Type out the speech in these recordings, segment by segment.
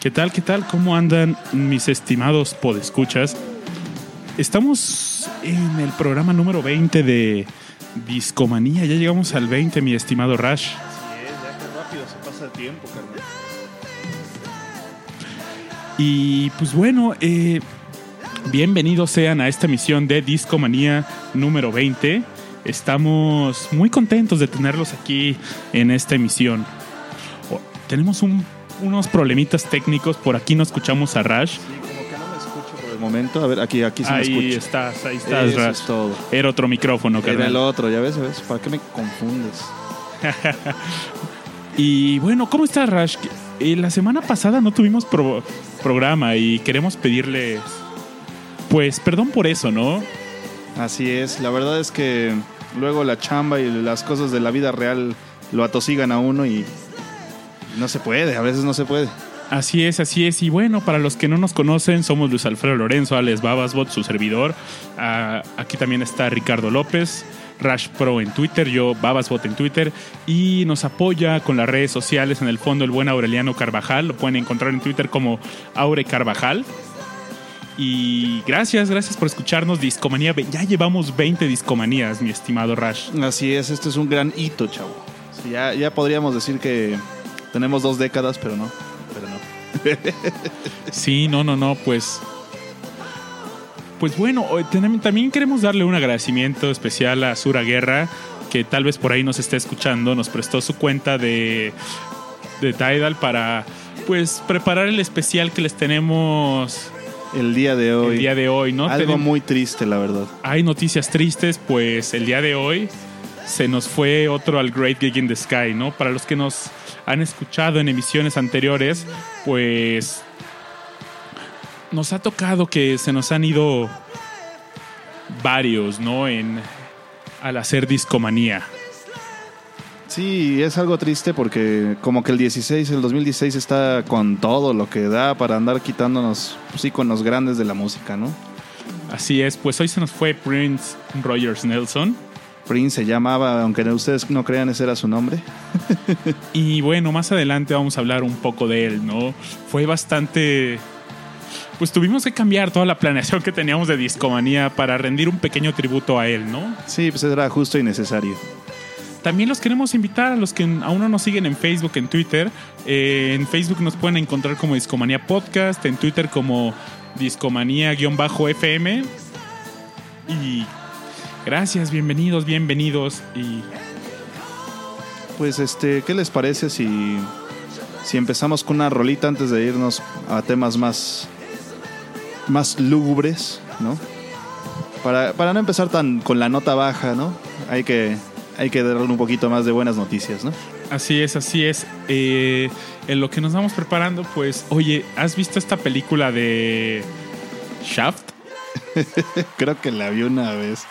¿Qué tal, qué tal? ¿Cómo andan mis estimados podescuchas? Estamos en el programa número 20 de Discomanía. Ya llegamos al 20, mi estimado Rash. Así es, ya que rápido se pasa el tiempo, carnal. Y pues bueno, eh, bienvenidos sean a esta emisión de Discomanía número 20. Estamos muy contentos de tenerlos aquí en esta emisión. Oh, tenemos un- unos problemitas técnicos, por aquí no escuchamos a Rash. Sí, como que no me escucho por el momento. A ver, aquí, aquí sí me Ahí escucho. estás, ahí estás, Eso Rash. es todo. Era otro micrófono, Era el carnal. otro, ya ves, ya ves. ¿Para qué me confundes? Y bueno, ¿cómo estás, Rash? Eh, la semana pasada no tuvimos pro- programa y queremos pedirles, pues, perdón por eso, ¿no? Así es, la verdad es que luego la chamba y las cosas de la vida real lo atosigan a uno y no se puede, a veces no se puede. Así es, así es. Y bueno, para los que no nos conocen, somos Luis Alfredo Lorenzo, Alex Babasbot, su servidor. Ah, aquí también está Ricardo López, Rash Pro en Twitter, yo Babasbot en Twitter. Y nos apoya con las redes sociales, en el fondo, el buen Aureliano Carvajal. Lo pueden encontrar en Twitter como Aure Carvajal. Y gracias, gracias por escucharnos. Discomanía, ya llevamos 20 discomanías, mi estimado Rash. Así es, este es un gran hito, chavo. Ya, ya podríamos decir que tenemos dos décadas, pero no. Pero no. Sí, no, no, no, pues. Pues bueno, también queremos darle un agradecimiento especial a Sura Guerra, que tal vez por ahí nos esté escuchando, nos prestó su cuenta de, de Tidal para pues preparar el especial que les tenemos El día de hoy. el día de hoy, ¿no? Algo muy triste, la verdad. Hay noticias tristes, pues el día de hoy se nos fue otro al Great Gig in the Sky, ¿no? Para los que nos han escuchado en emisiones anteriores, pues nos ha tocado que se nos han ido varios, ¿no? En al hacer discomanía. Sí, es algo triste porque como que el 16, el 2016 está con todo lo que da para andar quitándonos pues, íconos grandes de la música, ¿no? Así es, pues hoy se nos fue Prince Rogers Nelson. Prince se llamaba, aunque ustedes no crean, ese era su nombre. Y bueno, más adelante vamos a hablar un poco de él, ¿no? Fue bastante... Pues tuvimos que cambiar toda la planeación que teníamos de Discomanía para rendir un pequeño tributo a él, ¿no? Sí, pues era justo y necesario. También los queremos invitar a los que aún no nos siguen en Facebook, en Twitter. Eh, en Facebook nos pueden encontrar como Discomanía Podcast, en Twitter como Discomanía-FM. Y gracias, bienvenidos, bienvenidos. Y Pues este, ¿qué les parece si, si empezamos con una rolita antes de irnos a temas más, más lúgubres, ¿no? Para, para no empezar tan con la nota baja, ¿no? Hay que, hay que darle un poquito más de buenas noticias, ¿no? Así es, así es. Eh, en lo que nos vamos preparando, pues, oye, ¿has visto esta película de Shaft? Creo que la vi una vez.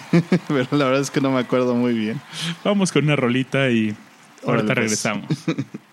Pero la verdad es que no me acuerdo muy bien. Vamos con una rolita y ahorita Órale, pues. regresamos.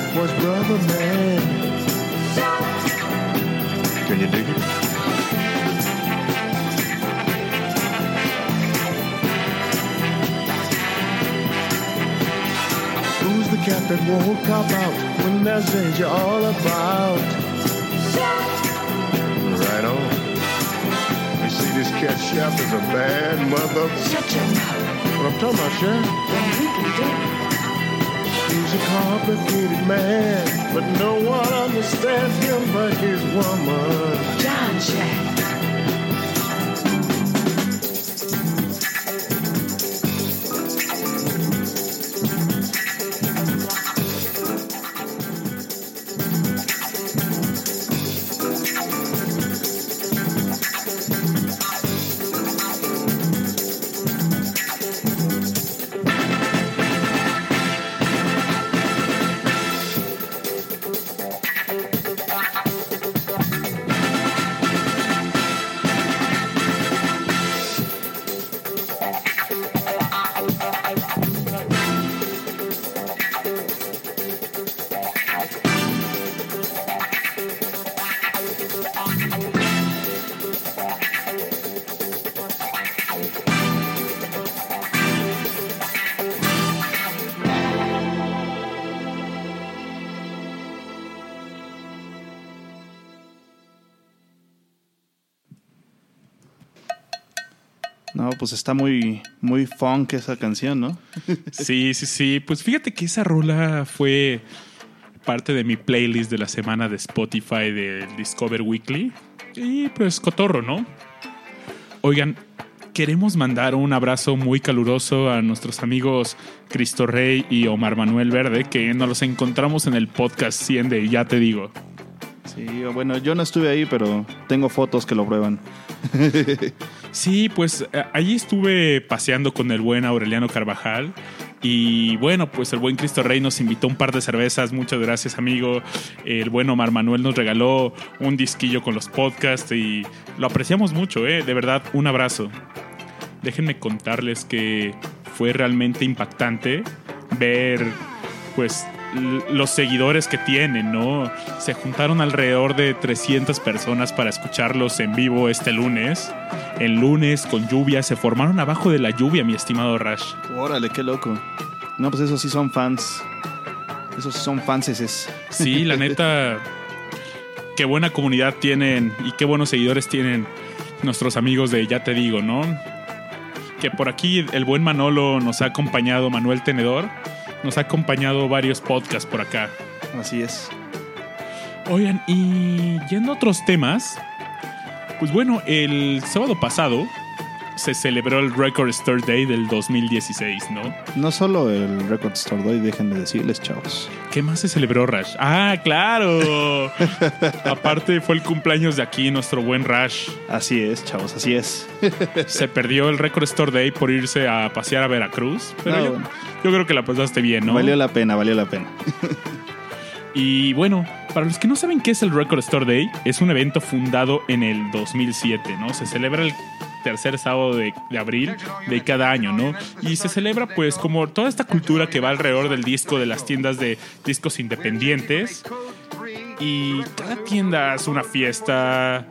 risk his neck for his brother, man. Can you dig it? Who's the cat that won't cop out when there's danger all about? Right on. You see, this cat chef is a bad mother. Shut your mouth. What I'm talking about, Chef? Then we can do it. He's a complicated man, but no one understands him but his woman. John Jack. Está muy, muy funk esa canción, ¿no? Sí, sí, sí. Pues fíjate que esa rola fue parte de mi playlist de la semana de Spotify del Discover Weekly. Y pues cotorro, ¿no? Oigan, queremos mandar un abrazo muy caluroso a nuestros amigos Cristo Rey y Omar Manuel Verde, que nos los encontramos en el podcast 100 de Ya Te Digo. Sí, bueno, yo no estuve ahí, pero tengo fotos que lo prueban. Sí, pues eh, allí estuve paseando con el buen Aureliano Carvajal. Y bueno, pues el buen Cristo Rey nos invitó un par de cervezas. Muchas gracias, amigo. El buen Omar Manuel nos regaló un disquillo con los podcasts y lo apreciamos mucho, ¿eh? De verdad, un abrazo. Déjenme contarles que fue realmente impactante ver, pues, los seguidores que tienen, ¿no? Se juntaron alrededor de 300 personas para escucharlos en vivo este lunes. El lunes, con lluvia, se formaron abajo de la lluvia, mi estimado Rash. Órale, qué loco. No, pues esos sí son fans. Esos sí son fanses. Sí, la neta, qué buena comunidad tienen y qué buenos seguidores tienen nuestros amigos de Ya Te Digo, ¿no? Que por aquí el buen Manolo nos ha acompañado, Manuel Tenedor, nos ha acompañado varios podcasts por acá. Así es. Oigan, y yendo a otros temas, pues bueno, el sábado pasado se celebró el Record Store Day del 2016, ¿no? No solo el Record Store Day, déjenme decirles, chavos. ¿Qué más se celebró, Rash? Ah, claro. Aparte fue el cumpleaños de aquí, nuestro buen Rash. Así es, chavos, así es. Se perdió el Record Store Day por irse a pasear a Veracruz. Pero No, yo, bueno. yo creo que la pasaste bien, ¿no? Valió la pena, valió la pena. Y bueno, para los que no saben qué es el Record Store Day, es un evento fundado en el 2007, ¿no? Se celebra el tercer sábado de, abril de cada año, ¿no? Y se celebra pues como toda esta cultura que va alrededor del disco, de las tiendas de discos independientes. Y cada tienda hace una fiesta.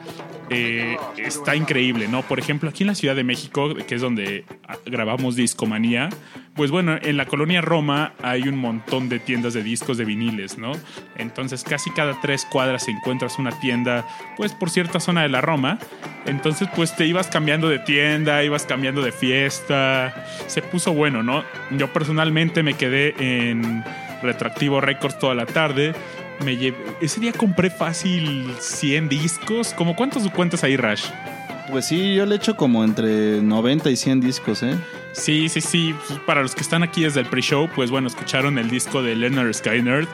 Eh, está increíble, ¿no? Por ejemplo, aquí en la Ciudad de México, que es donde grabamos Discomanía, pues bueno, en la colonia Roma hay un montón de tiendas de discos de viniles, ¿no? Entonces casi cada tres cuadras encuentras una tienda, pues por cierta zona de la Roma. Entonces pues te ibas cambiando de tienda, ibas cambiando de fiesta. Se puso bueno, ¿no? Yo personalmente me quedé en Retroactivo Records toda la tarde. Me llevé- ese día compré fácil 100 discos. ¿Cómo cuántos cuentas ahí, Rash? Pues sí, yo le echo como entre 90 y 100 discos, ¿eh? Sí, sí, sí. Pues, Para los que están aquí desde el pre-show, pues bueno, escucharon el disco de Leonard Skyner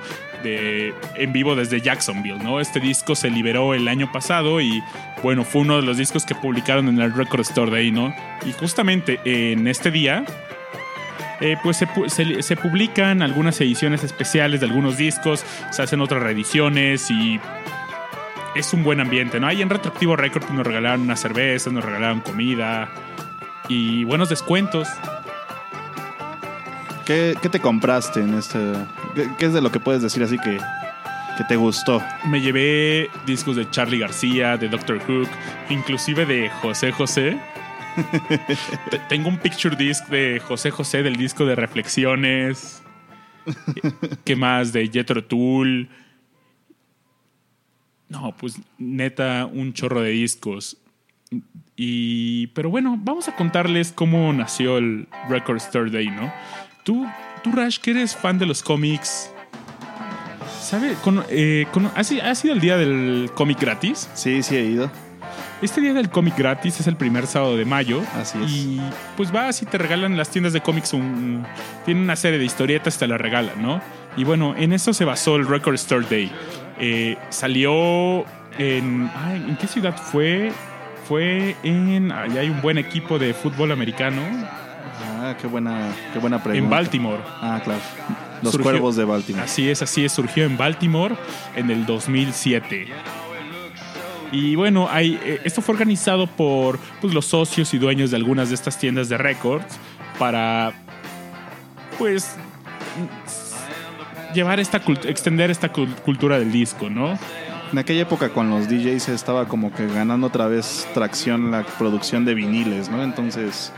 de, en vivo desde Jacksonville, ¿no? Este disco se liberó el año pasado y bueno, fue uno de los discos que publicaron en el Record Store Day, ¿no? Y justamente en este día, eh, pues se, se- se publican algunas ediciones especiales de algunos discos, se hacen otras reediciones y es un buen ambiente, ¿no? Ahí en Retroactivo Record nos regalaron unas cervezas, nos regalaron comida y buenos descuentos. ¿Qué, qué te compraste en este? ¿Qué, qué es de lo que puedes decir así que, que te gustó? Me llevé discos de Charlie García, de Doctor Hook, inclusive de José José. Te- Tengo un picture disc de José José del disco de Reflexiones. ¿Qué más? De Jethro Tull. No, pues neta, un chorro de discos. Y, pero bueno, vamos a contarles cómo nació el Record Store Day, ¿no? Tú, tú Rash, que eres fan de los cómics, ¿sabe? Con- eh, con- ¿ha, si- ha sido el día del cómic gratis? Sí, sí he ido. Este día del cómic gratis es el primer sábado de mayo. Así es. Y pues vas y te regalan en las tiendas de cómics un. Tienen una serie de historietas, te la regalan, ¿no? Y bueno, en eso se basó el Record Store Day. Eh, salió en. ay, ¿En qué ciudad fue? Fue en. Ahí hay un buen equipo de fútbol americano. Ah, qué buena, qué buena pregunta. En Baltimore. Ah, claro. Los Surgió- cuervos de Baltimore. Así es, así es. Surgió en Baltimore en el 2007. Y bueno, hay, eh, esto fue organizado por pues, los socios y dueños de algunas de estas tiendas de récords para, pues, llevar esta extender esta cul- cultura del disco, ¿no? En aquella época con los DJs estaba como que ganando otra vez tracción la producción de viniles, ¿no? Entonces,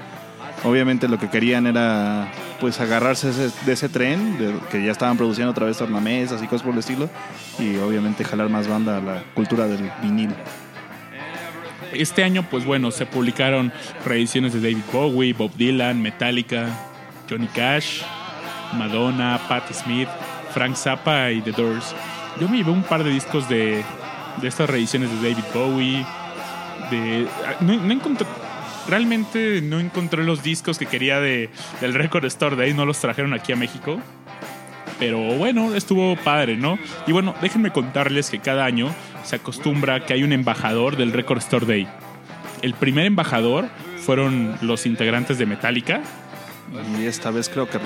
obviamente lo que querían era pues agarrarse de ese tren, de, que ya estaban produciendo otra vez tornamesas y cosas por el estilo, y obviamente jalar más banda a la cultura del vinil. Este año, pues bueno, se publicaron reediciones de David Bowie, Bob Dylan, Metallica, Johnny Cash, Madonna, Patti Smith, Frank Zappa y The Doors. Yo me llevé un par de discos de, de estas reediciones de David Bowie. De, no, no encontré, realmente no encontré los discos que quería de, del Record Store Day, no los trajeron aquí a México. Pero bueno, estuvo padre, ¿no? Y bueno, déjenme contarles que cada año se acostumbra que hay un embajador del Record Store Day. El primer embajador fueron los integrantes de Metallica. Y esta vez creo que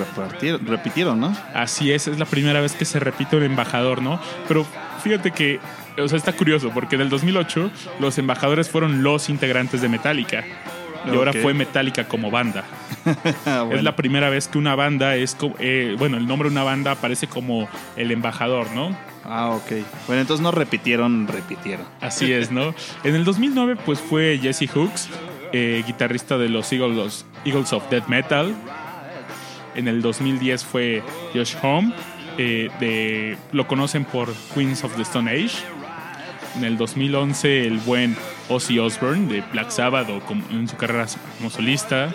repitieron, ¿no? Así es, es la primera vez que se repite un embajador, ¿no? Pero fíjate que, o sea, está curioso, porque en el 2008 los embajadores fueron los integrantes de Metallica. Y ahora fue Metallica como banda. Bueno. Es la primera vez que una banda es, eh, bueno, el nombre de una banda aparece como el embajador, ¿no? Ah, ok. Bueno, entonces no repitieron, repitieron. Así es, ¿no? En el 2009 pues fue Jesse Hooks, eh, guitarrista de los Eagles, Eagles of Death Metal. En el 2010 fue Josh Homme, eh, de, lo conocen por Queens of the Stone Age. En el 2011 el buen Ozzy Osbourne de Black Sabbath o como- en su carrera como solista.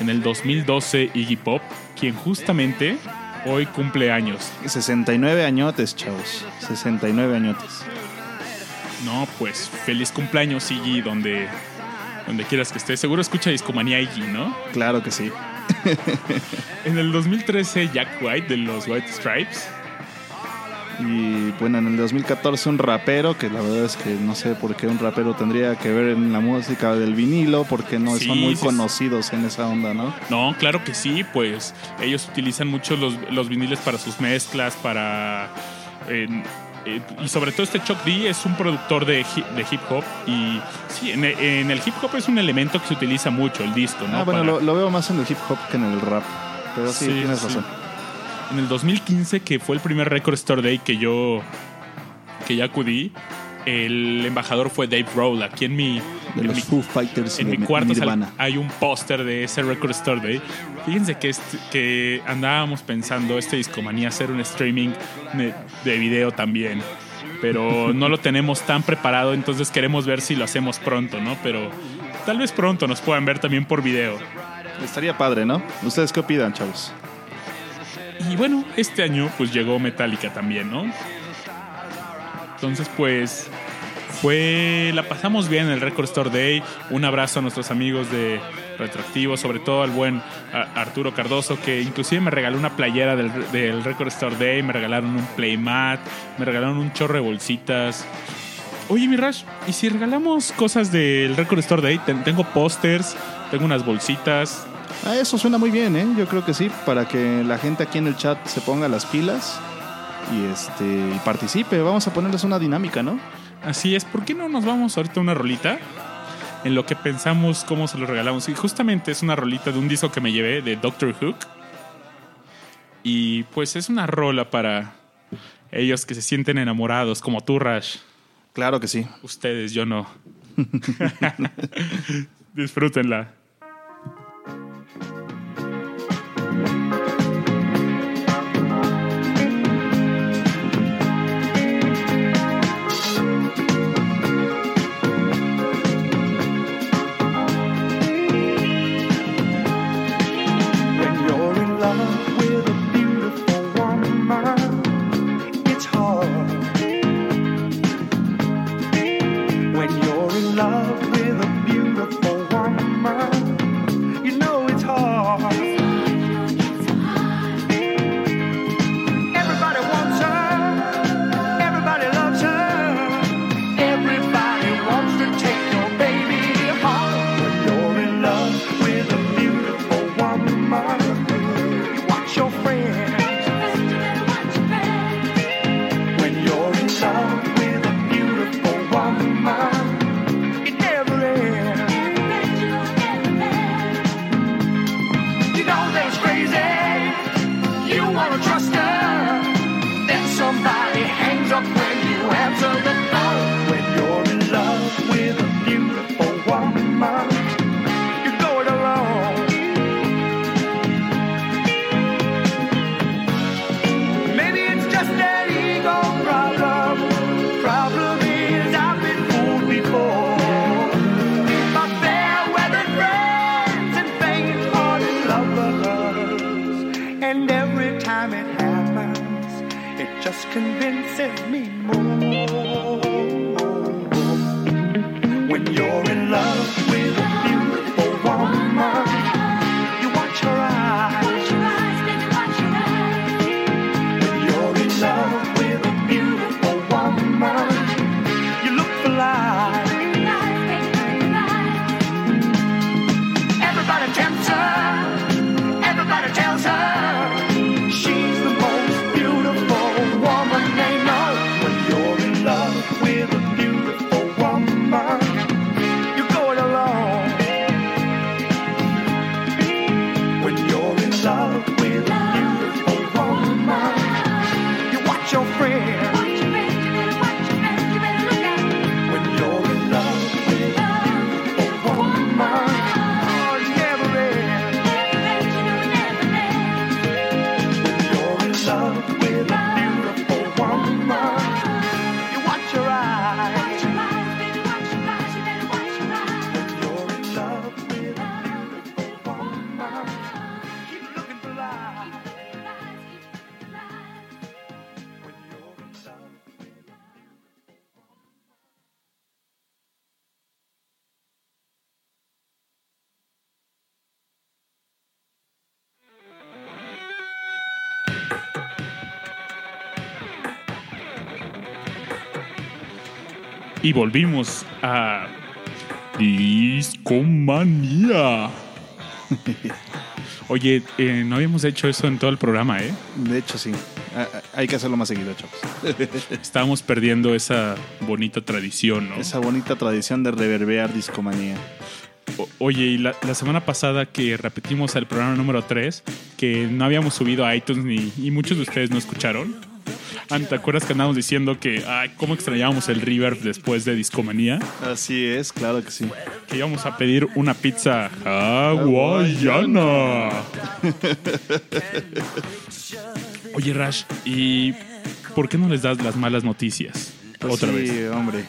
En el 2012 Iggy Pop, quien justamente hoy cumple años. 69 añotes, chavos. 69 añotes. No, pues feliz cumpleaños, Iggy, donde, donde quieras que estés. Seguro escucha Discomanía Iggy, ¿no? Claro que sí. En el 2013, Jack White de los White Stripes. Y bueno, en el 2014 un rapero, que la verdad es que no sé por qué un rapero tendría que ver en la música del vinilo, porque no Sí, son muy sí, conocidos en esa onda, ¿no? No, claro que sí, pues ellos utilizan mucho los, los viniles para sus mezclas, para... eh, y sobre todo este Chuck D es un productor de, hi- de hip hop y sí, en, en el hip hop es un elemento que se utiliza mucho, el disco, ¿no? ah, bueno, Para- lo, lo veo más en el hip hop que en el rap. Pero sí, Sí, tienes razón. En el 2015, que fue el primer Record Store Day que yo, que ya acudí, el embajador fue Dave Grohl. Aquí en mi, De en los mi, Foo Fighters y en de mi cuarto Nirvana. hay un póster de ese Record Store Day. Fíjense que, este- que andábamos pensando este discomanía hacer un streaming de, de video también. Pero no lo tenemos tan preparado, entonces queremos ver si lo hacemos pronto, ¿no? Pero tal vez pronto nos puedan ver también por video. Estaría padre, ¿no? ¿Ustedes qué opinan, chavos? Y bueno, este año pues llegó Metallica también, ¿no? Entonces pues fue, la pasamos bien en el Record Store Day. Un abrazo a nuestros amigos de Retroactivo, sobre todo al buen Arturo Cardoso, que inclusive me regaló una playera del, del Record Store Day, me regalaron un playmat, me regalaron un chorro de bolsitas. Oye, mi Rash, ¿y si regalamos cosas del Record Store Day? Ten- tengo pósters, tengo unas bolsitas, Ah, eso suena muy bien, ¿eh? Yo creo que sí, para que la gente aquí en el chat se ponga las pilas y este y participe. Vamos a ponerles una dinámica, ¿no? Así es, ¿por qué no nos vamos ahorita a una rolita? En lo que pensamos cómo se lo regalamos. Y justamente es una rolita de un disco que me llevé de Doctor Hook. Y pues es una rola para ellos que se sienten enamorados, como tú, Rash. Claro que sí. Ustedes, yo no. Disfrútenla. Y volvimos a Discomanía. Oye, eh, no habíamos hecho eso en todo el programa, ¿eh? De hecho, sí. Hay que hacerlo más seguido, chavos. Estábamos perdiendo esa bonita tradición, ¿no? Esa bonita tradición de reverbear discomanía. O- Oye, y la, la semana pasada que repetimos el programa número 3, que no habíamos subido a iTunes ni, y muchos de ustedes no escucharon. ¿Te acuerdas que andábamos diciendo que, ay, cómo extrañábamos el reverb después de Discomanía? Así es, claro que sí. Que íbamos a pedir una pizza hawaiana. Oye, Rash, ¿y por qué no les das las malas noticias? Pues Otra sí, vez. hombre.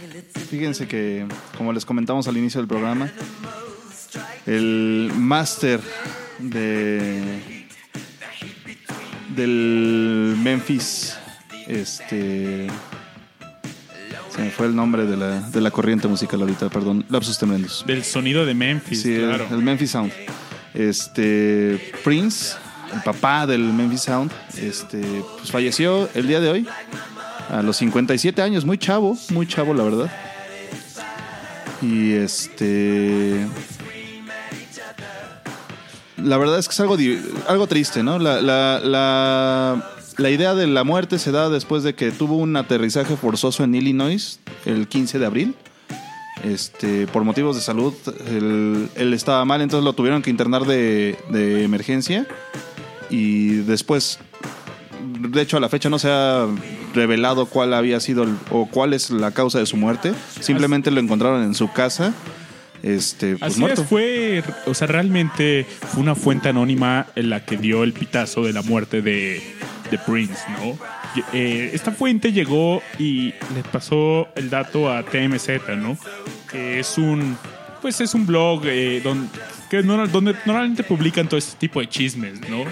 Fíjense que, como les comentamos al inicio del programa, el máster de del Memphis, este, se me fue el nombre de la, de la corriente musical ahorita, perdón, lapsus tremendos. Del sonido de Memphis, Sí, claro. el, Memphis Sound. Este Prince, el papá del Memphis Sound, este, pues falleció el día de hoy a los 57 años, muy chavo, muy chavo la verdad. Y este la verdad es que es algo, algo triste, ¿no? La, la, la, la idea de la muerte se da después de que tuvo un aterrizaje forzoso en Illinois el 15 de abril. Este, por motivos de salud, él, él estaba mal, entonces lo tuvieron que internar de, de emergencia. Y después de hecho, a la fecha no se ha revelado cuál había sido el- o cuál es la causa de su muerte. Simplemente lo encontraron en su casa, este, pues Así muerto. es, fue, o sea, realmente fue una fuente anónima en la que dio el pitazo de la muerte de, de Prince, ¿no? Eh, esta fuente llegó y le pasó el dato a TMZ, ¿no? Que es un, pues es un blog eh, donde, que no- donde normalmente publican todo este tipo de chismes, ¿no?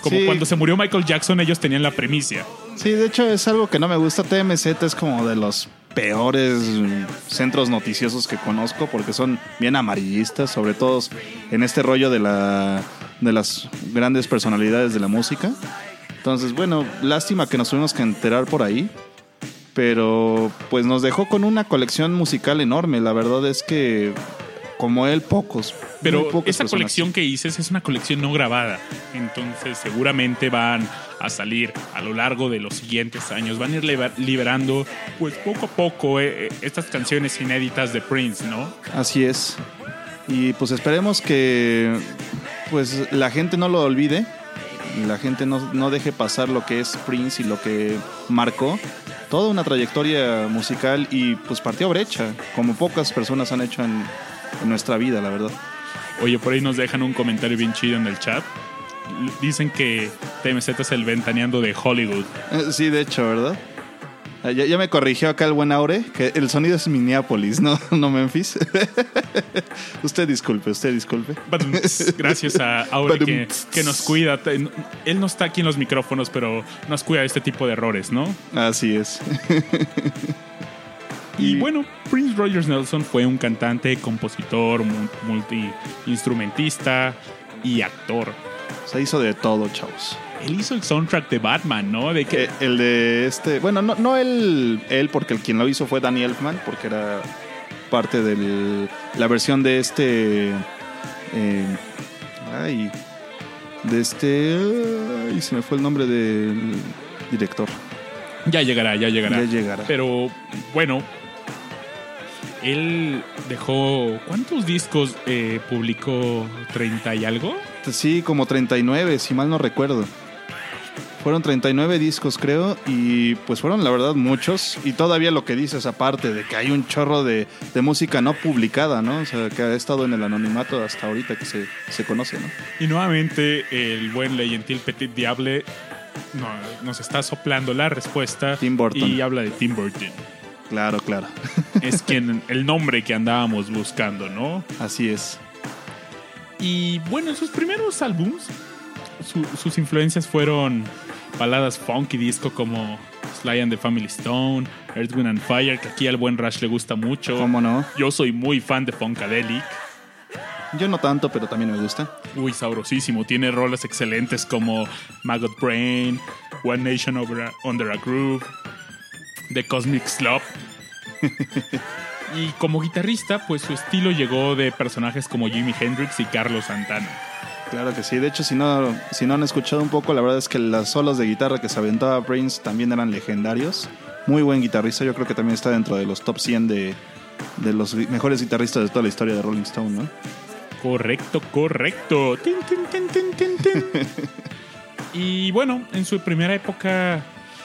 Como Sí. cuando se murió Michael Jackson, ellos tenían la premicia. Sí, de hecho es algo que no me gusta. TMZ es como de los peores centros noticiosos que conozco porque son bien amarillistas, sobre todo en este rollo de la de las grandes personalidades de la música. Entonces, bueno, lástima que nos tuvimos que enterar por ahí, pero pues nos dejó con una colección musical enorme. La verdad es que como él pocos. Pero muy pocas esa personas. colección que dices es una colección no grabada. Entonces seguramente van a salir a lo largo de los siguientes años. Van a ir liber- liberando, pues poco a poco, eh, eh, estas canciones inéditas de Prince, ¿no? Así es. Y pues esperemos que pues la gente no lo olvide. La gente no, no deje pasar lo que es Prince y lo que marcó. Toda una trayectoria musical y pues partió brecha, como pocas personas han hecho en, en nuestra vida, la verdad. Oye, por ahí nos dejan un comentario bien chido en el chat. Dicen que TMZ es el ventaneando de Hollywood. Eh, Sí, de hecho, ¿verdad? Ah, Ya, ya me corrigió acá el buen Aure, que el sonido es Minneapolis, no, no Memphis. usted disculpe, usted disculpe. Gracias a Aure que, nos cuida. Él no está aquí en los micrófonos, pero nos cuida de este tipo de errores, ¿no? Así es. Y Y- bueno, Prince Rogers Nelson fue un cantante, compositor, mu- multi-instrumentista y actor. Se hizo de todo, chavos. Él hizo el soundtrack de Batman, ¿no? De que Eh, el de este, bueno, no, no él, él, porque el quien lo hizo fue Danny Elfman, porque era parte de la versión de este, eh, ay, de este, ay, se me fue el nombre del director. ya llegará, ya llegará. Ya llegará. Pero bueno, él dejó. ¿Cuántos discos eh, publicó? ¿30 y algo? Sí, como 39, si mal no recuerdo. Fueron 39 discos, creo, y pues fueron la verdad muchos. Y todavía lo que dices, aparte de que hay un chorro de, de música no publicada, ¿no? O sea, que ha estado en el anonimato hasta ahorita que se, se conoce, ¿no? Y nuevamente el buen Leyentil Petit Diable no- nos está soplando la respuesta. Tim Burton. Y habla de Tim Burton. Claro, claro. es quien el nombre que andábamos buscando, ¿no? Así es. Y bueno, en sus primeros álbums, su- sus influencias fueron baladas funk y disco como Sly and the Family Stone, Earth, Wind and Fire, que aquí al buen Rush le gusta mucho. ¿Cómo no? Yo soy muy fan de Funkadelic. Yo no tanto, pero también me gusta. Uy, sabrosísimo. Tiene roles excelentes como Maggot Brain, One Nation Over a- Under a Groove, The Cosmic Slop. y como guitarrista, pues su estilo llegó de personajes como Jimi Hendrix y Carlos Santana. Claro que sí. De hecho, si no, si no han escuchado un poco, la verdad es que las solos de guitarra que se aventaba Prince también eran legendarios. Muy buen guitarrista. Yo creo que también está dentro de los top 100 de, de los mejores guitarristas de toda la historia de Rolling Stone, ¿no? Correcto, correcto. Tin, tin, tin, tin, tin, tin. y bueno, en su primera época,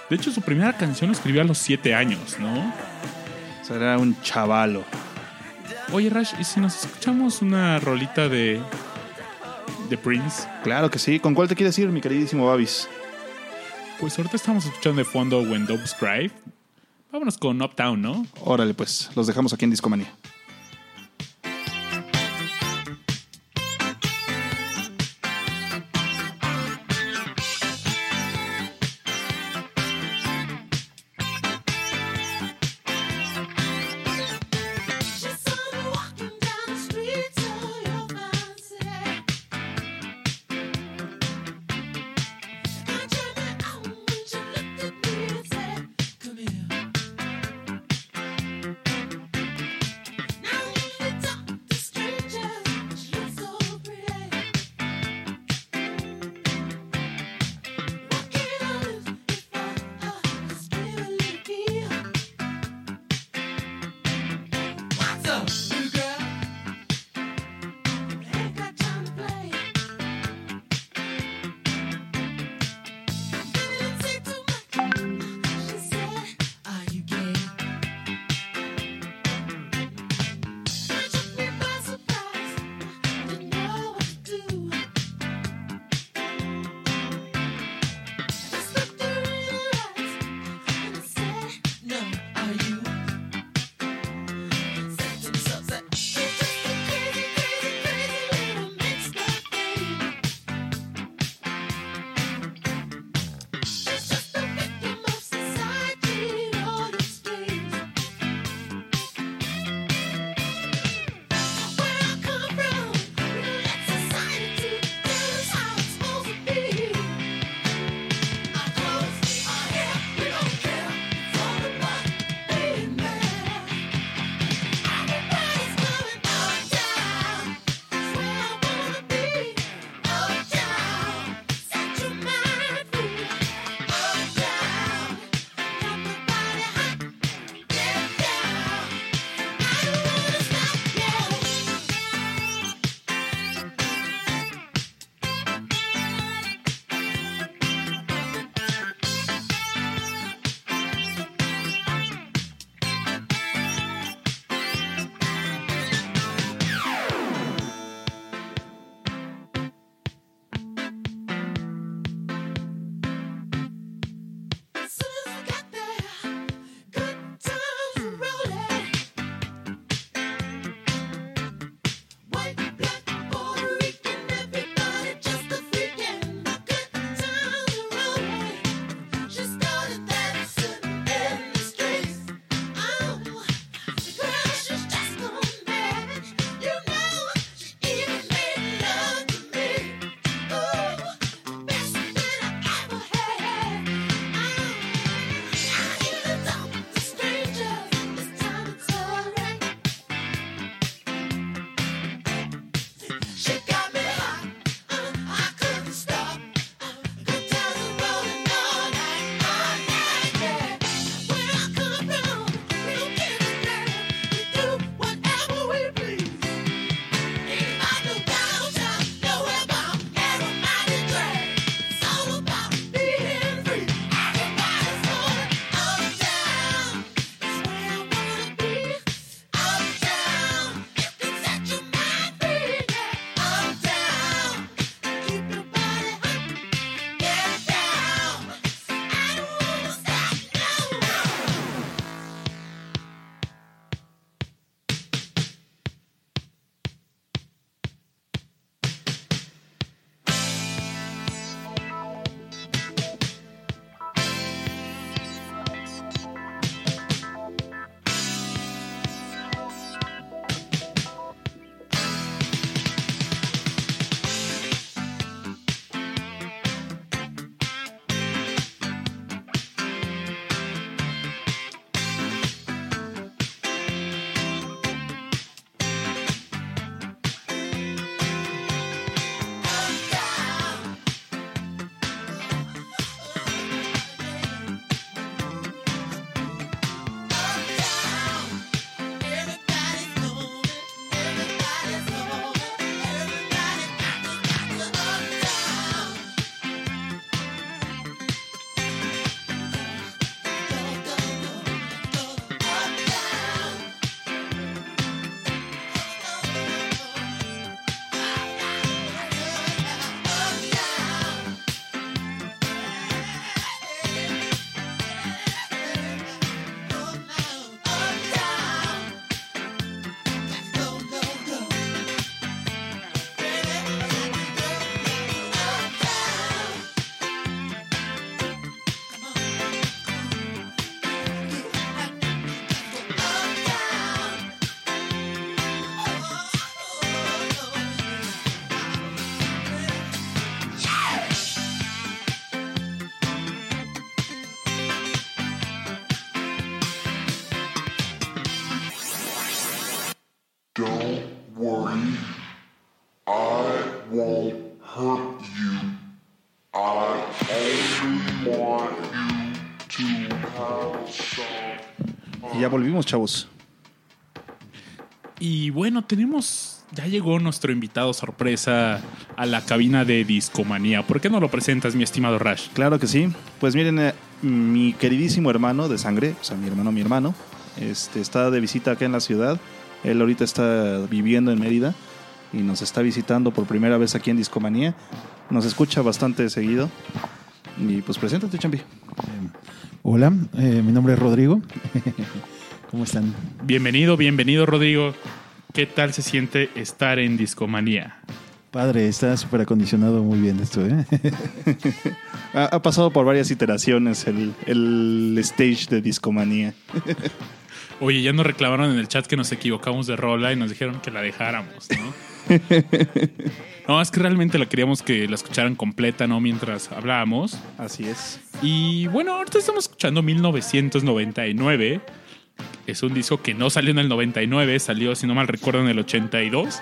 de hecho su primera canción escribió a los 7 años, ¿no? Era un chavalo. Oye, Rash, ¿y si nos escuchamos una rolita de, de Prince? Claro que sí. ¿Con cuál te quieres ir, mi queridísimo Babis? Pues ahorita estamos escuchando de fondo When Doves Cry. Vámonos con Uptown, ¿no? Órale, pues. Los dejamos aquí en Discomanía. Chavos. Y bueno, tenemos. Ya llegó nuestro invitado sorpresa a la cabina de Discomanía. ¿Por qué no lo presentas, mi estimado Rash? Claro que sí. Pues miren, eh, mi queridísimo hermano de sangre, o sea, mi hermano, mi hermano, este, está de visita acá en la ciudad. Él ahorita está viviendo en Mérida y nos está visitando por primera vez aquí en Discomanía. Nos escucha bastante seguido. Y pues preséntate, Champi. Hola, eh, mi nombre es Rodrigo. ¿Cómo están? Bienvenido, bienvenido, Rodrigo. ¿Qué tal se siente estar en Discomanía? Padre, está súper acondicionado muy bien esto, ¿eh? Ha, ha pasado por varias iteraciones el, el stage de Discomanía. Oye, ya nos reclamaron en el chat que nos equivocamos de rola y nos dijeron que la dejáramos, ¿no? No, es que realmente la queríamos que la escucharan completa, ¿no? Mientras hablábamos. Así es. Y bueno, ahorita estamos escuchando 1999. Es un disco que no salió en el 99, salió, si no mal recuerdo, en el 82.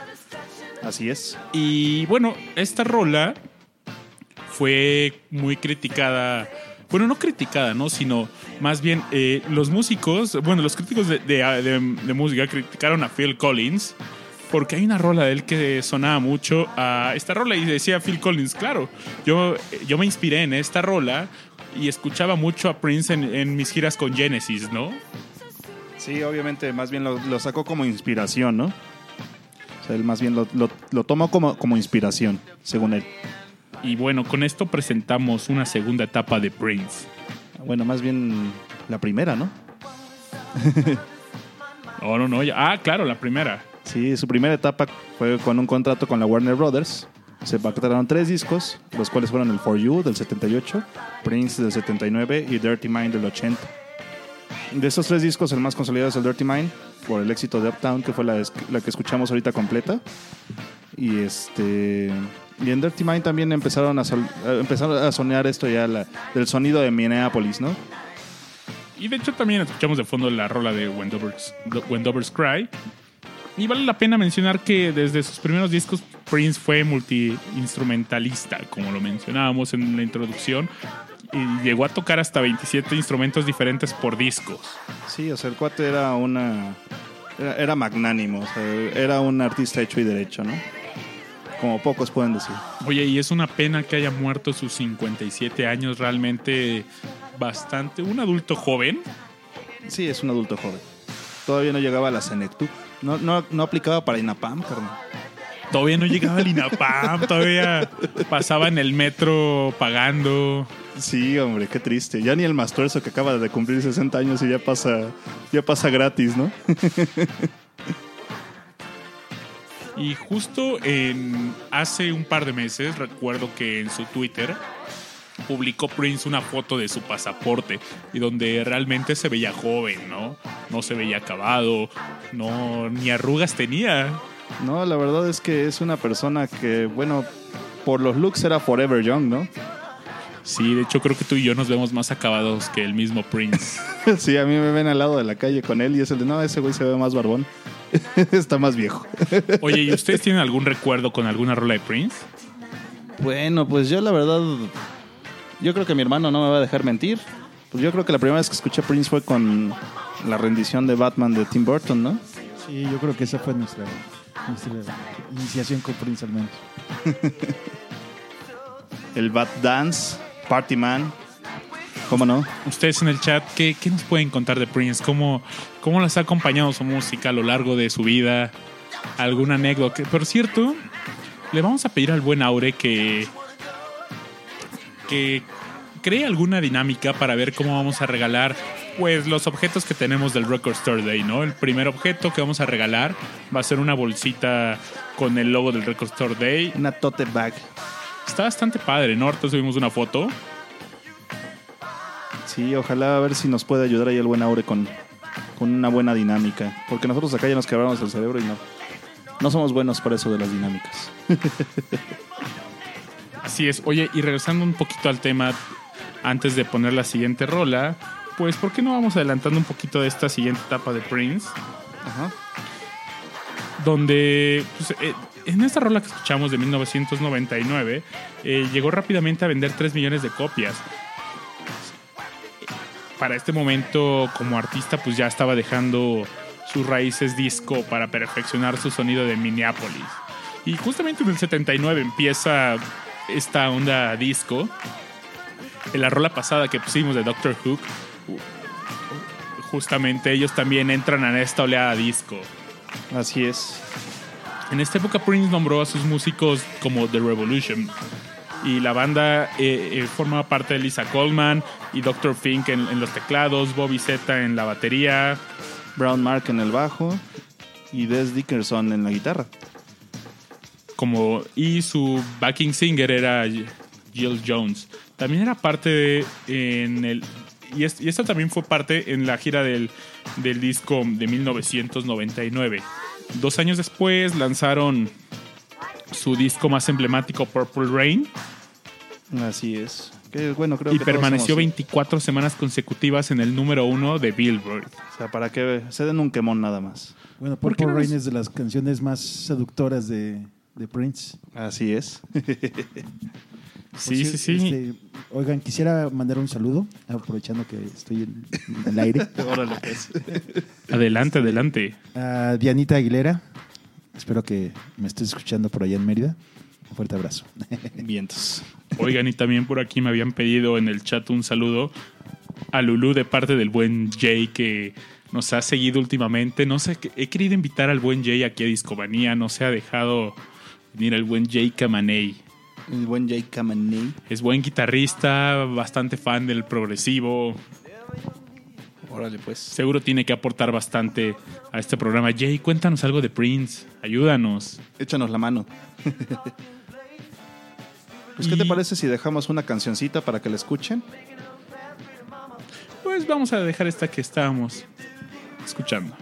Así es. Y bueno, esta rola fue muy criticada. Bueno, no criticada, ¿no? Sino más bien eh, los músicos, bueno, los críticos de, de- de- de música criticaron a Phil Collins porque hay una rola de él que sonaba mucho a esta rola y decía Phil Collins, claro, yo, yo me inspiré en esta rola y escuchaba mucho a Prince en, en mis giras con Genesis, ¿no? Sí, obviamente, más bien lo, lo sacó como inspiración, ¿no? O sea, él más bien lo, lo, lo tomó como, como inspiración, según él. Y bueno, con esto presentamos una segunda etapa de Prince. Bueno, más bien la primera, ¿no? No, no, no. ya- Ah, claro, la primera. Sí, su primera etapa fue con un contrato con la Warner Brothers. Se pactaron tres discos, los cuales fueron el For You del 78, Prince del 79 y Dirty Mind del 80. De esos tres discos, el más consolidado es el Dirty Mind, por el éxito de Uptown, que fue la, la que escuchamos ahorita completa. Y este y en Dirty Mind también empezaron a, sol- eh, empezaron a soñar esto ya la- del sonido de Minneapolis, ¿no? Y de hecho también escuchamos de fondo la rola de When Dovers Cry. Y vale la pena mencionar que desde sus primeros discos Prince fue multi-instrumentalista, como lo mencionábamos en la introducción. Y llegó a tocar hasta 27 instrumentos diferentes por discos. Sí, o sea, el cuate era una. Era, era magnánimo, o sea, era un artista hecho y derecho, ¿no? Como pocos pueden decir. Oye, y es una pena que haya muerto sus 57 años, realmente bastante. Un adulto joven. Sí, es un adulto joven. Todavía no llegaba a la Senectu. No, no, no aplicaba para INAPAM, carnal. Todavía no llegaba al INAPAM, todavía pasaba en el metro pagando. Sí, hombre, qué triste. Ya ni el Mastuerzo que acaba de cumplir 60 años y ya pasa, ya pasa gratis, ¿no? Y justo en hace un par de meses recuerdo que en su Twitter publicó Prince una foto de su pasaporte y donde realmente se veía joven, ¿no? No se veía acabado, no ni arrugas tenía. No, la verdad es que es una persona que, bueno, por los looks era forever young, ¿no? Sí, de hecho creo que tú y yo nos vemos más acabados que el mismo Prince. Sí, a mí me ven al lado de la calle con él y es el de, no, ese güey se ve más barbón. Está más viejo. Oye, ¿y ustedes tienen algún recuerdo con alguna rola de Prince? Bueno, pues yo la verdad, yo creo que mi hermano no me va a dejar mentir. Pues yo creo que la primera vez que escuché Prince fue con la rendición de Batman de Tim Burton, ¿no? Sí, yo creo que esa fue nuestra, nuestra iniciación con Prince al menos. El Bat Dance, Party Man. ¿Cómo no? Ustedes en el chat, ¿qué, qué nos pueden contar de Prince? ¿Cómo, ¿Cómo les ha acompañado su música a lo largo de su vida? ¿Alguna anécdota? Por cierto, le vamos a pedir al buen Aure que, que cree alguna dinámica para ver cómo vamos a regalar pues los objetos que tenemos del Record Store Day, ¿no? El primer objeto que vamos a regalar va a ser una bolsita con el logo del Record Store Day. Una tote bag. Está bastante padre, ¿no? Ahorita subimos una foto. Sí, ojalá a ver si nos puede ayudar ahí el buen Aure con, con una buena dinámica. Porque nosotros acá ya nos quebramos el cerebro y no. No somos buenos para eso de las dinámicas. Así es. Oye, y regresando un poquito al tema, antes de poner la siguiente rola, pues ¿por qué no vamos adelantando un poquito de esta siguiente etapa de Prince? Ajá. donde pues, eh, en esta rola que escuchamos de 1999 eh, llegó rápidamente a vender 3 millones de copias. Para este momento como artista pues ya estaba dejando sus raíces disco para perfeccionar su sonido de Minneapolis. Y justamente en el 79 empieza esta onda disco. En la rola pasada que pusimos de Doctor Hook, justamente ellos también entran en esta oleada disco. Así es. En esta época Prince nombró a sus músicos como The Revolution. Y la banda eh, eh, formaba parte de Lisa Coleman y Dr. Fink en, en los teclados, Bobby Z en la batería. Brown Mark en el bajo y Des Dickerson en la guitarra. Como, y su backing singer era Jill Jones. También era parte de, en el... Y, es- y esto también fue parte en la gira del, del disco de 1999. Dos años después lanzaron su disco más emblemático, Purple Rain, Así es. Que, bueno, creo y que permaneció somos- 24 semanas consecutivas en el número uno de Billboard. O sea, para que se den un quemón nada más. Bueno, ¿Por qué Purple no Rain nos- es de las canciones más seductoras de, de Prince. Así es. Sí, sí, sí. este, oigan, quisiera mandar un saludo, aprovechando que estoy en, en el aire, Órale, pues. Adelante, adelante. a Dianita Aguilera. Espero que me estés escuchando por allá en Mérida. Un fuerte abrazo. Vientos. Oigan, y también por aquí me habían pedido en el chat un saludo a Lulu de parte del buen Jay que nos ha seguido últimamente. No sé, he querido invitar al buen Jay aquí a Discomanía, no se ha dejado venir el buen Jay Camaney. El buen Jay Camaney. Es buen guitarrista, bastante fan del progresivo. Órale, pues. Seguro tiene que aportar bastante a este programa. Jay, cuéntanos algo de Prince. Ayúdanos. Échanos la mano. pues, ¿qué Y- te parece si dejamos una cancioncita para que la escuchen? Pues vamos a dejar esta que estábamos escuchando.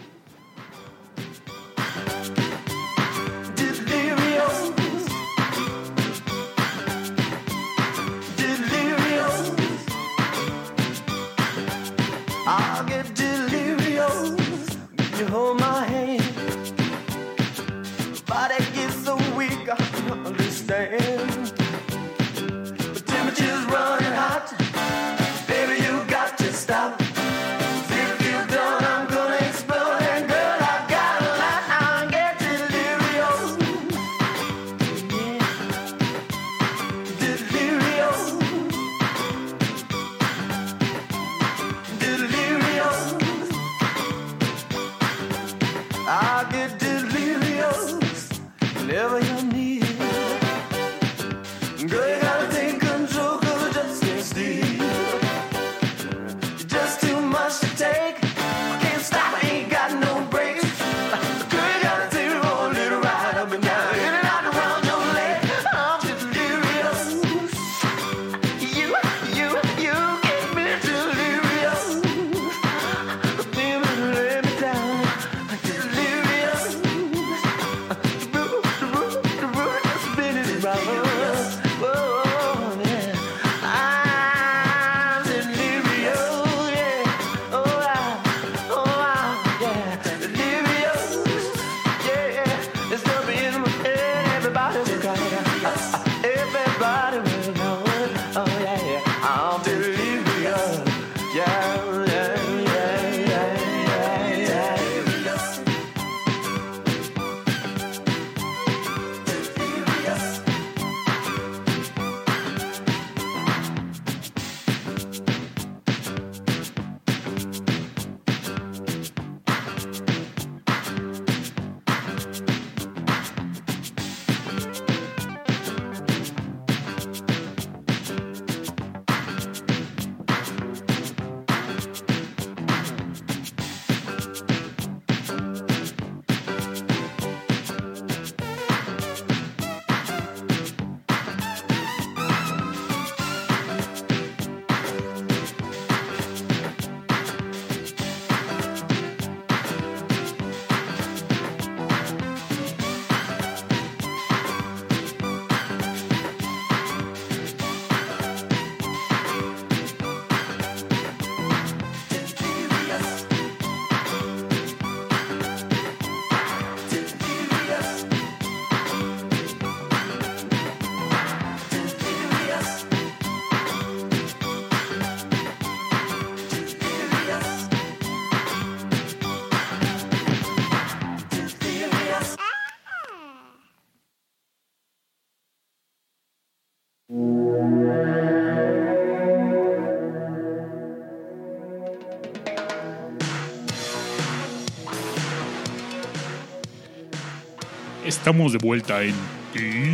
Estamos de vuelta en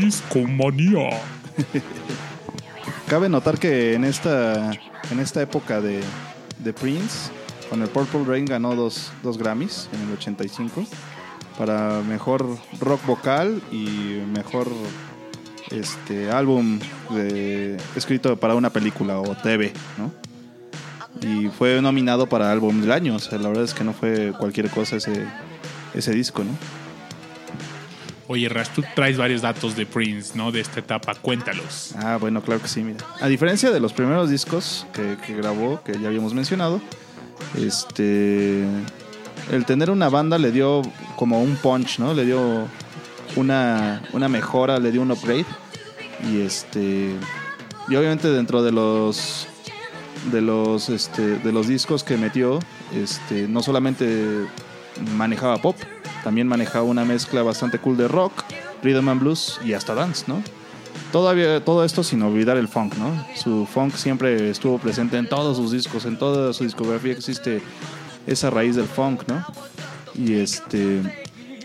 Discomanía. Cabe notar que en esta, en esta época de, de Prince, con el Purple Rain ganó dos, dos Grammys en el 85 para mejor rock vocal y mejor este álbum escrito para una película o TV, ¿no? Y fue nominado para álbum del año, o sea, la verdad es que no fue cualquier cosa ese, ese disco, ¿no? Oye, Rash, tú traes varios datos de Prince, ¿no? De esta etapa. Cuéntalos. Ah, bueno, claro que sí, mira. A diferencia de los primeros discos que, que grabó, que ya habíamos mencionado, este. El tener una banda le dio como un punch, ¿no? Le dio una, una mejora, le dio un upgrade. Y este. Y obviamente dentro de los. De los, este, de los discos que metió, este, no solamente manejaba pop, también manejaba una mezcla bastante cool de rock, rhythm and blues y hasta dance, ¿no? Todavía, todo esto sin olvidar el funk, ¿no? Su funk siempre estuvo presente en todos sus discos, en toda su discografía existe esa raíz del funk, ¿no? Y este.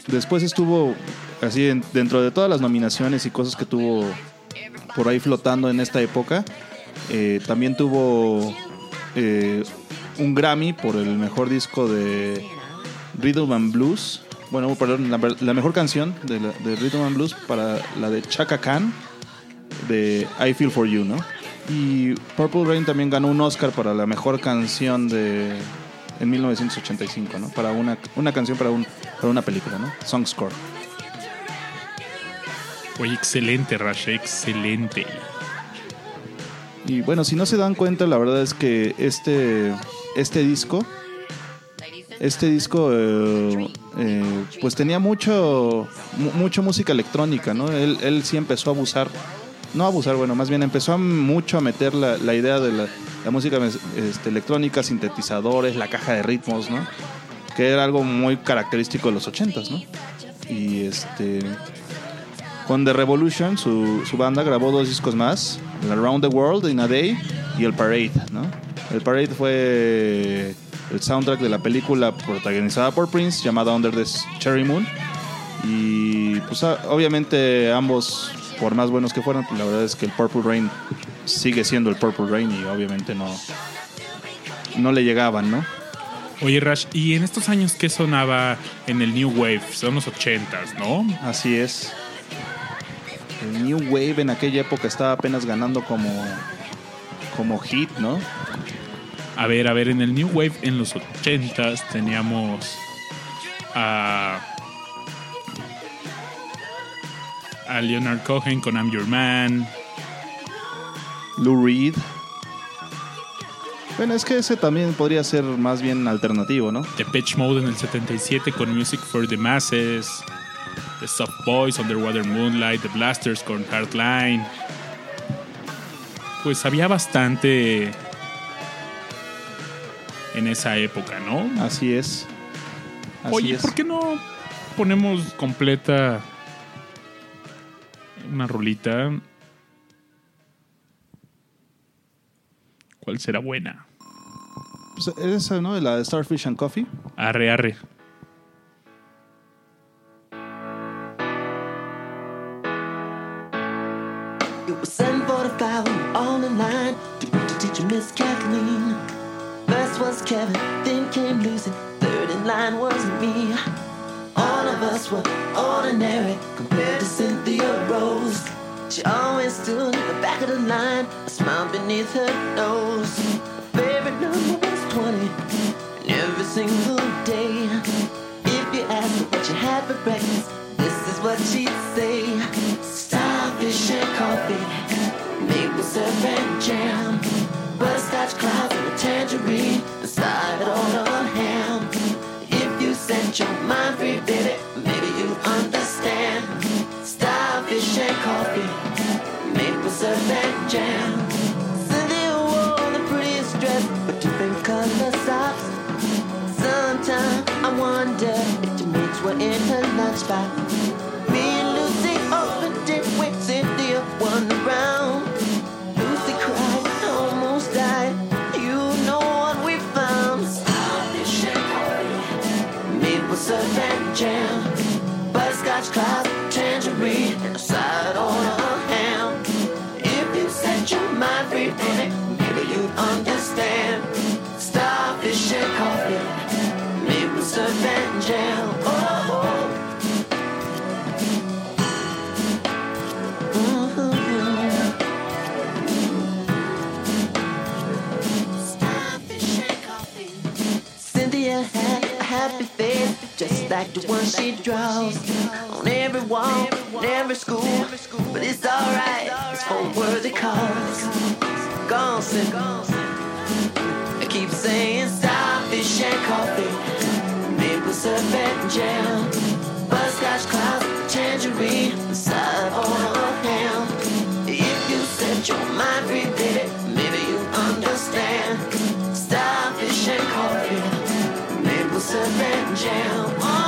Después estuvo así en- dentro de todas las nominaciones y cosas que tuvo por ahí flotando en esta época. eh, también tuvo eh, un Grammy por el mejor disco de Rhythm and Blues. Bueno, perdón, la, la mejor canción de, la- de Rhythm and Blues para la de Chaka Khan de I Feel For You, ¿no? Y Purple Rain también ganó un Oscar para la mejor canción de en 1985, ¿no? Para una, una canción para, un, para una película, ¿no? Song Score. Oye, excelente, Rash, excelente. Y bueno, si no se dan cuenta, la verdad es que este, este disco, este disco, eh, eh, pues tenía mucho, mu- mucho música electrónica, ¿no? Él, él sí empezó a abusar, no a abusar, bueno, más bien empezó a mucho a meter la, la idea de la, la música este, electrónica, sintetizadores, la caja de ritmos, ¿no? Que era algo muy característico de los ochentas, ¿no? Y este... Con The Revolution, su, su banda grabó dos discos más, el Around the World in a Day y el Parade, ¿no? El Parade fue el soundtrack de la película protagonizada por Prince llamada Under the Cherry Moon y pues a- obviamente ambos por más buenos que fueran, la verdad es que el Purple Rain sigue siendo el Purple Rain y obviamente no no le llegaban, ¿no? Oye, Rash, ¿y en estos años qué sonaba en el New Wave? Son los ochentas, ¿no? Así es. El New Wave en aquella época estaba apenas ganando como como hit, ¿no? A ver, a ver, en el New Wave en los ochentas teníamos a, a Leonard Cohen con I'm Your Man. Lou Reed. Bueno, es que ese también podría ser más bien alternativo, ¿no? The Pitch Mode en el 77 con Music for the Masses. The Soft Boys, Underwater Moonlight, The Blasters con Hardline. Pues había bastante en esa época, ¿no? Así es. Así Oye, es. ¿por qué no ponemos completa una rolita? ¿Cuál será buena? Pues esa, ¿no? La de Starfish and Coffee. Arre, arre. It was 745, we were all in line to teacher, Miss Kathleen. Was Kevin, then came Lucy, third in line was me. All of us were ordinary compared to Cynthia Rose. She always stood at the back of the line, a smile beneath her nose. Her favorite number was 20, and every single day. If you asked her what she had for breakfast, this is what she'd say. Starfish and coffee, maple syrup and jam, butterscotch clouds and a tangerine, side on a ham. If you set your mind free, baby, maybe you understand. Starfish and coffee, maple syrup and jam. Cynthia wore the prettiest dress with different color socks. Sometimes I wonder if the mates were in her lunchbox. And jam, butterscotch clouds and a side on a ham. If you set your mind free, baby, maybe you'd understand. Starfish and coffee, maple syrup jam. Oh. Like the one she draws on every wall, in every school. But it's alright, it's for worthy cause. Gonson, I keep saying starfish and coffee, maple syrup and jam, butterscotch cloud, tangerine, side on a ham. If you set your mind free, baby, maybe you understand. Starfish and coffee, maple syrup and jam.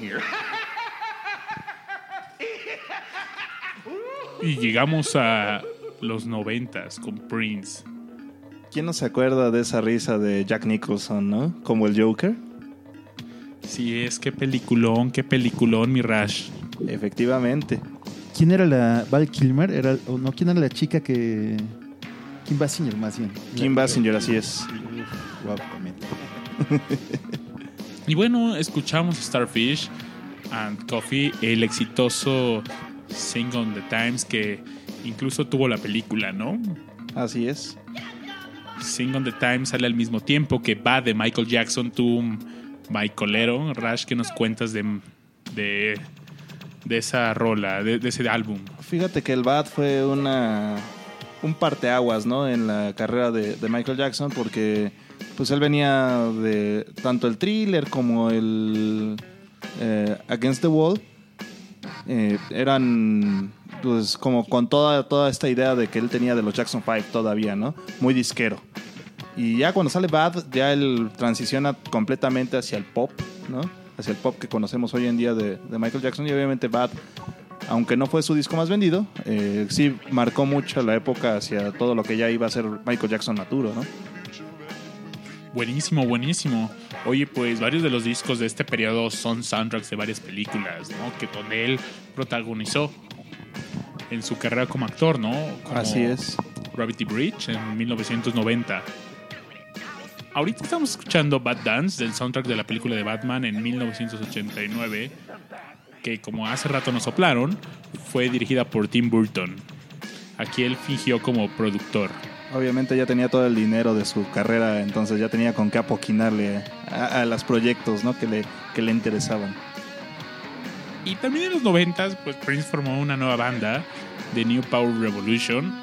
Here. Y llegamos a los noventas con Prince. ¿Quién no se acuerda de esa risa de Jack Nicholson, no? Como el Joker. Sí, es que peliculón, qué peliculón, mi Rash. Efectivamente. ¿Quién era la Val Kilmer? Era, o no, ¿quién era la chica que. Kim Basinger, más bien. Kim Basinger, así es. También. Y bueno, escuchamos Starfish and Coffee, el exitoso Sing on the Times que incluso tuvo la película, ¿no? Así es. Sing on the Times sale al mismo tiempo que Bad de Michael Jackson, tú, Michaelero, Rash, que nos cuentas de, de, de esa rola, de, de ese álbum? Fíjate que el Bad fue una un parteaguas, ¿no? En la carrera de, de Michael Jackson porque pues él venía de tanto el thriller como el eh, Against the Wall. Eh, eran pues como con toda, toda esta idea de que él tenía de los Jackson 5 todavía, ¿no? Muy disquero. Y ya cuando sale Bad, ya él transiciona completamente hacia el pop, ¿no? Hacia el pop que conocemos hoy en día de, de Michael Jackson. Y obviamente Bad, aunque no fue su disco más vendido, eh, sí marcó mucho la época hacia todo lo que ya iba a ser Michael Jackson Naturo, ¿no? Buenísimo, buenísimo. Oye, pues varios de los discos de este periodo son soundtracks de varias películas, ¿no? Que donde él protagonizó en su carrera como actor, ¿no? Como Así es. Gravity Bridge en 1990. Ahorita estamos escuchando Bad Dance del soundtrack de la película de Batman en 1989, que como hace rato nos soplaron, fue dirigida por Tim Burton. Aquí él fingió como productor. Obviamente ya tenía todo el dinero de su carrera, entonces ya tenía con qué apoquinarle a, los proyectos, ¿no? Que le, que le interesaban. Y también en los 90 pues Prince formó una nueva banda, The New Power Revolution,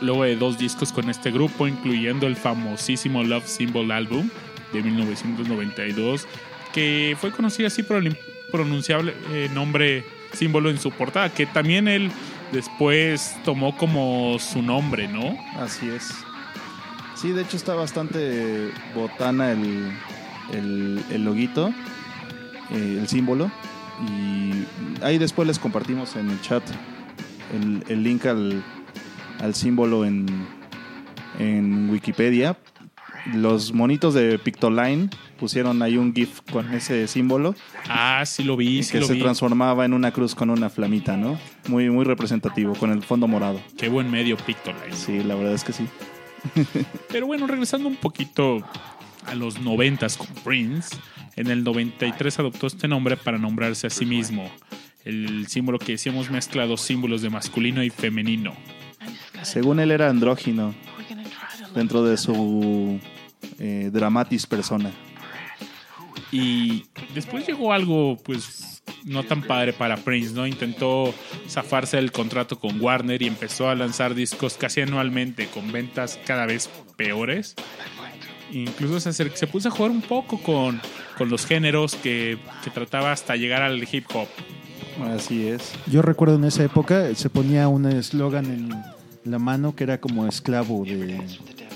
luego de dos discos con este grupo, incluyendo el famosísimo Love Symbol Album de 1992, que fue conocido así por el impronunciable eh, nombre símbolo en su portada, que también él después tomó como su nombre, ¿no? Así es. Sí, de hecho está bastante botana el, el, el loguito, eh, el símbolo. Y ahí después les compartimos en el chat el, el link al, al símbolo en, en Wikipedia. Los monitos de Pictoline pusieron ahí un GIF con ese símbolo Ah, sí lo vi, sí que lo se vi. transformaba en una cruz con una flamita, ¿no? Muy, muy representativo, con el fondo morado. Qué buen medio Pictoline. Sí, la verdad es que sí. Pero bueno, regresando un poquito a los noventas con Prince, en el 93 adoptó este nombre para nombrarse a sí mismo. El símbolo que decíamos mezcla dos símbolos de masculino y femenino. Según él era andrógino dentro de su eh, dramatis persona. Y después llegó algo, pues, no tan padre para Prince, ¿no? Intentó zafarse del contrato con Warner y empezó a lanzar discos casi anualmente con ventas cada vez peores. Incluso se, acer- se puso a jugar un poco con, con los géneros que, que trataba hasta llegar al hip hop. Así es. Yo recuerdo en esa época se ponía un eslogan en la mano que era como esclavo de,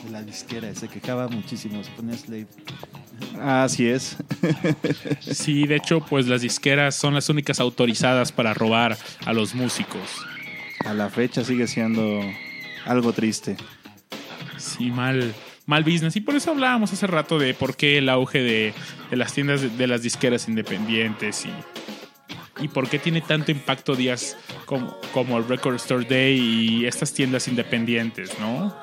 de la disquera. Se quejaba muchísimo, se ponía slave. Así es. Sí, de hecho, pues las disqueras son las únicas autorizadas para robar a los músicos. A la fecha sigue siendo algo triste. Sí, mal, mal business. Y por eso hablábamos hace rato de por qué el auge de, de las tiendas de, de las disqueras independientes y, y por qué tiene tanto impacto días como, como el Record Store Day y estas tiendas independientes, ¿no?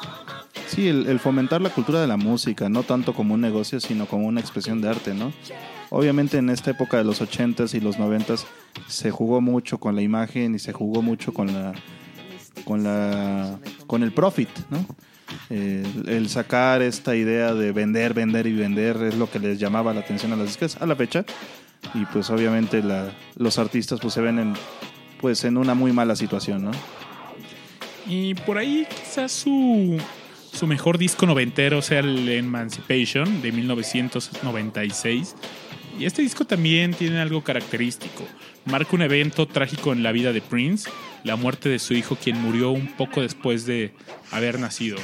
Sí, el, fomentar la cultura de la música, no tanto como un negocio, sino como una expresión de arte, ¿no? Obviamente en esta época de los 80s y los 90s se jugó mucho con la imagen y se jugó mucho con la con la con el profit, ¿no? El, sacar esta idea de vender, vender y vender es lo que les llamaba la atención a las disqueras a la fecha y pues obviamente la- los artistas pues se ven en pues en una muy mala situación, ¿no? Y por ahí quizás su, su mejor disco noventero sea el Emancipation de 1996. Y este disco también tiene algo característico. Marca un evento trágico en la vida de Prince, la muerte de su hijo quien murió un poco después de haber nacido.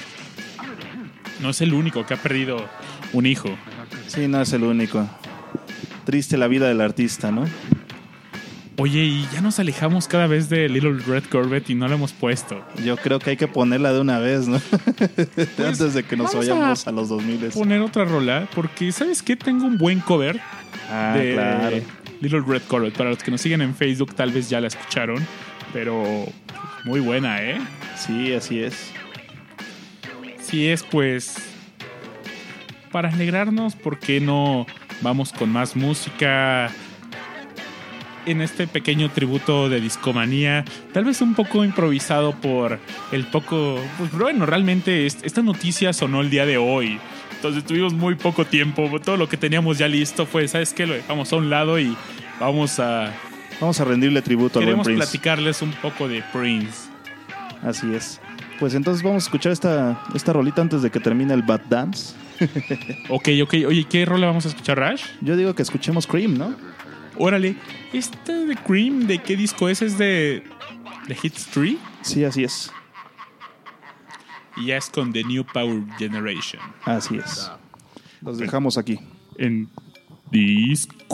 No es el único que ha perdido un hijo. Sí, no es el único. Triste la vida del artista, ¿no? Oye, y ya nos alejamos cada vez de Little Red Corvette y no lo hemos puesto. Yo creo que hay que ponerla de una vez, ¿no? Antes de que nos Pues, vayamos a a, los 2000. Poner otra rola, porque ¿sabes qué? Tengo un buen cover Ah, de claro. Little Red Corvette. Para los que nos siguen en Facebook, tal vez ya la escucharon, pero muy buena, ¿eh? Sí, así es. Si es, pues, para alegrarnos, ¿por qué no vamos con más música? En este pequeño tributo de discomanía, tal vez un poco improvisado por el poco. Pues bueno, realmente es- esta noticia sonó el día de hoy. Entonces tuvimos muy poco tiempo. Todo lo que teníamos ya listo fue, ¿sabes qué? Lo dejamos a un lado y vamos a. Vamos a rendirle tributo buen Queremos Prince. platicarles un poco de Prince. Así es. Pues entonces vamos a escuchar esta, esta rolita antes de que termine el Bad Dance. Ok, ok. Oye, ¿qué rola vamos a escuchar, Rash? Yo digo que escuchemos Cream, ¿no? Órale, ¿este de Cream de qué disco es? ¿Es de, de Hits 3? Sí, así es. Y ya es con The New Power Generation. Así es. Los dejamos aquí. En Discomanía.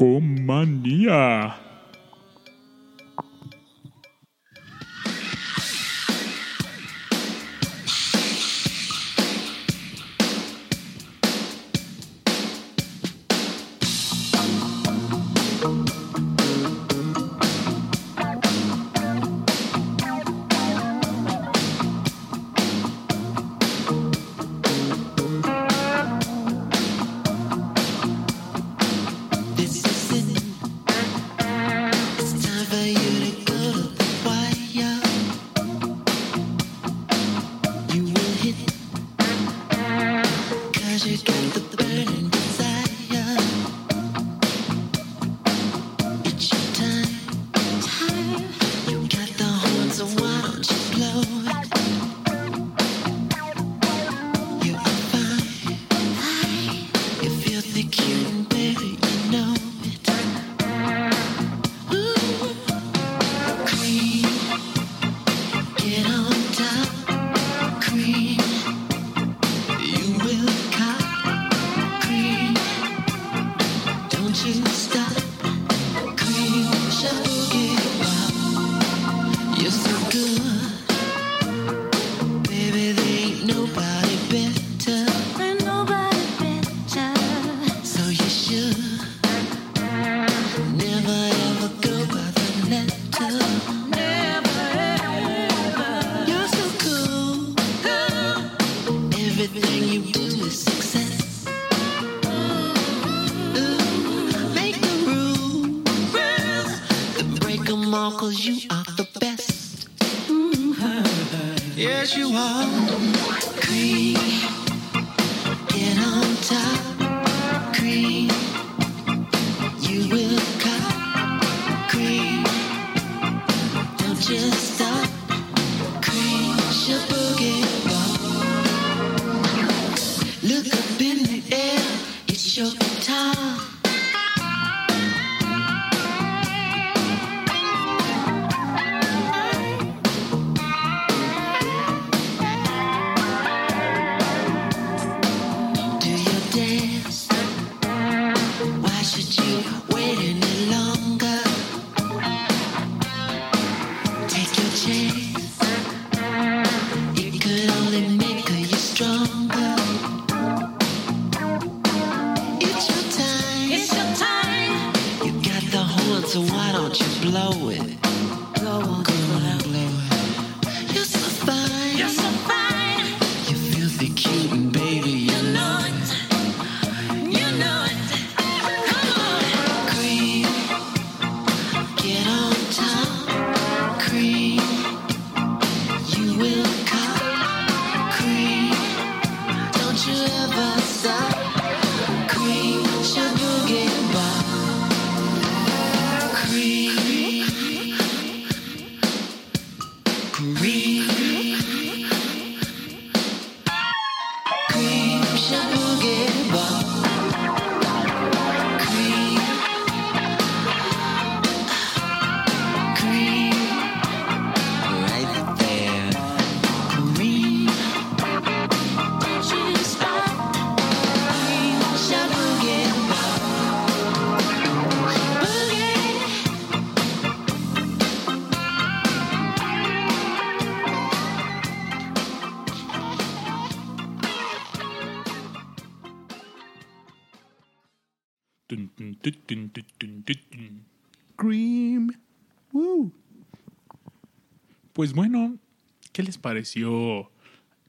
¿Qué les pareció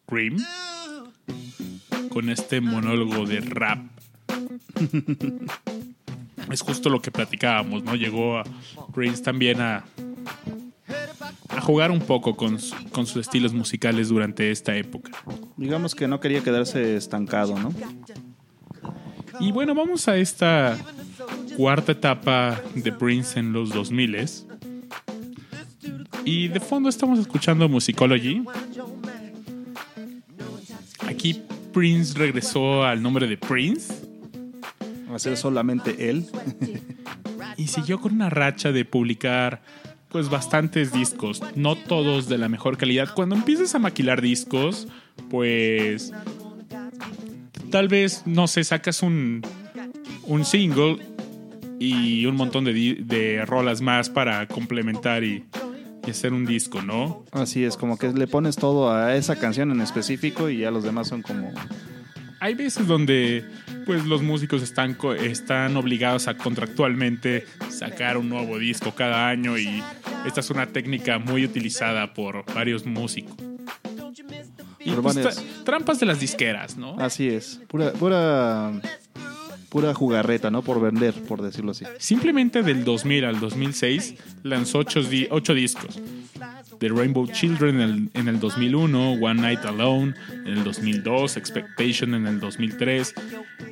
Cream? Con este monólogo de rap. es justo lo que platicábamos, ¿no? Llegó a Prince también a, a jugar un poco con, su- con sus estilos musicales durante esta época. Digamos que no quería quedarse estancado, ¿no? Y bueno, vamos a esta cuarta etapa de Prince en los 2000 Y de fondo estamos escuchando Musicology. Aquí Prince regresó al nombre de Prince Va a ser solamente él. y siguió con una racha de publicar pues bastantes discos, no todos de la mejor calidad. Cuando empieces a maquilar discos, pues tal vez, no sé, sacas un, un single y un montón de, de rolas más para complementar y, y hacer un disco, ¿no? Así es, como que le pones todo a esa canción en específico y ya los demás son como... Hay veces donde pues los músicos están, están obligados a contractualmente sacar un nuevo disco cada año y esta es una técnica muy utilizada por varios músicos. Y pues, trampas de las disqueras, ¿no? Así es, pura, pura, pura jugarreta, ¿no? Por vender, por decirlo así. Simplemente del 2000 al 2006 lanzó ocho, di- ocho discos. The Rainbow Children en el, en el 2001, One Night Alone en el 2002, Expectation en el 2003,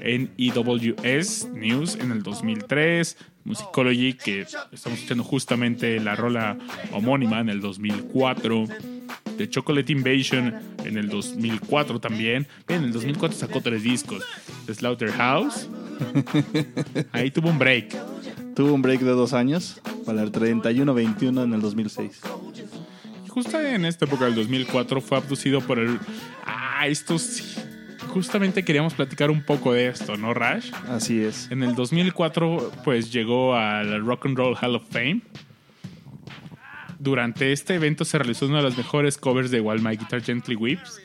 en EWS News en el 2003, Musicology, que estamos escuchando justamente la rola homónima en el 2004, The Chocolate Invasion en el 2004 también. En el 2004 sacó tres discos. Slaughterhouse. Ahí tuvo un break. Tuvo un break de dos años para el 31-21 en el 2006. Justo en esta época del 2004 fue abducido por el... Ah, esto sí. Justamente queríamos platicar un poco de esto, ¿no, Rash? Así es. En el 2004, pues llegó al Rock and Roll Hall of Fame. Durante este evento se realizó uno de los mejores covers de While My Guitar Gently Weeps,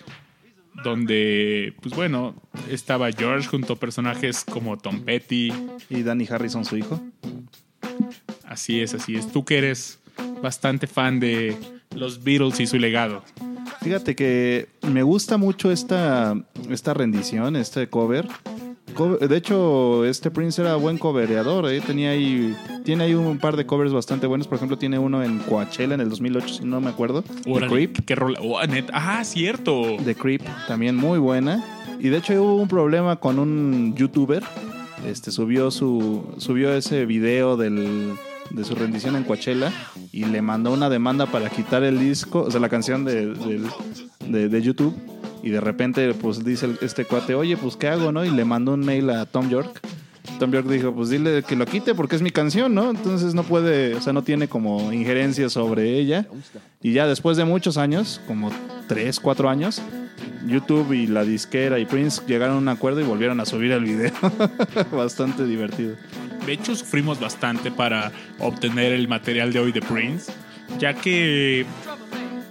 donde, pues bueno, estaba George junto a personajes como Tom Petty. Y Danny Harrison, su hijo. Así es, así es. Tú que eres bastante fan de los Beatles y su legado. Fíjate que me gusta mucho esta, esta rendición, este cover. De hecho, este Prince era buen covereador. ¿eh? Tenía ahí, tiene ahí un par de covers bastante buenos. Por ejemplo, tiene uno en Coachella en el 2008, si no me acuerdo. The Creep. ¿Qué rola? Oh. Ah, cierto. The Creep, también muy buena. Y de hecho hubo un problema con un youtuber. Este subió su subió ese video del, de su rendición en Coachella y le mandó una demanda para quitar el disco, o sea, la canción de- de YouTube. Y de repente, pues dice este cuate, oye, pues ¿qué hago, no? Y le mandó un mail a Tom York. Tom York dijo, pues dile que lo quite porque es mi canción, ¿no? Entonces no puede, o sea, no tiene como injerencia sobre ella. Y ya después de muchos años, como tres, cuatro años, YouTube y la disquera y Prince llegaron a un acuerdo y volvieron a subir el video. Bastante divertido. De hecho, sufrimos bastante para obtener el material de hoy de Prince, ya que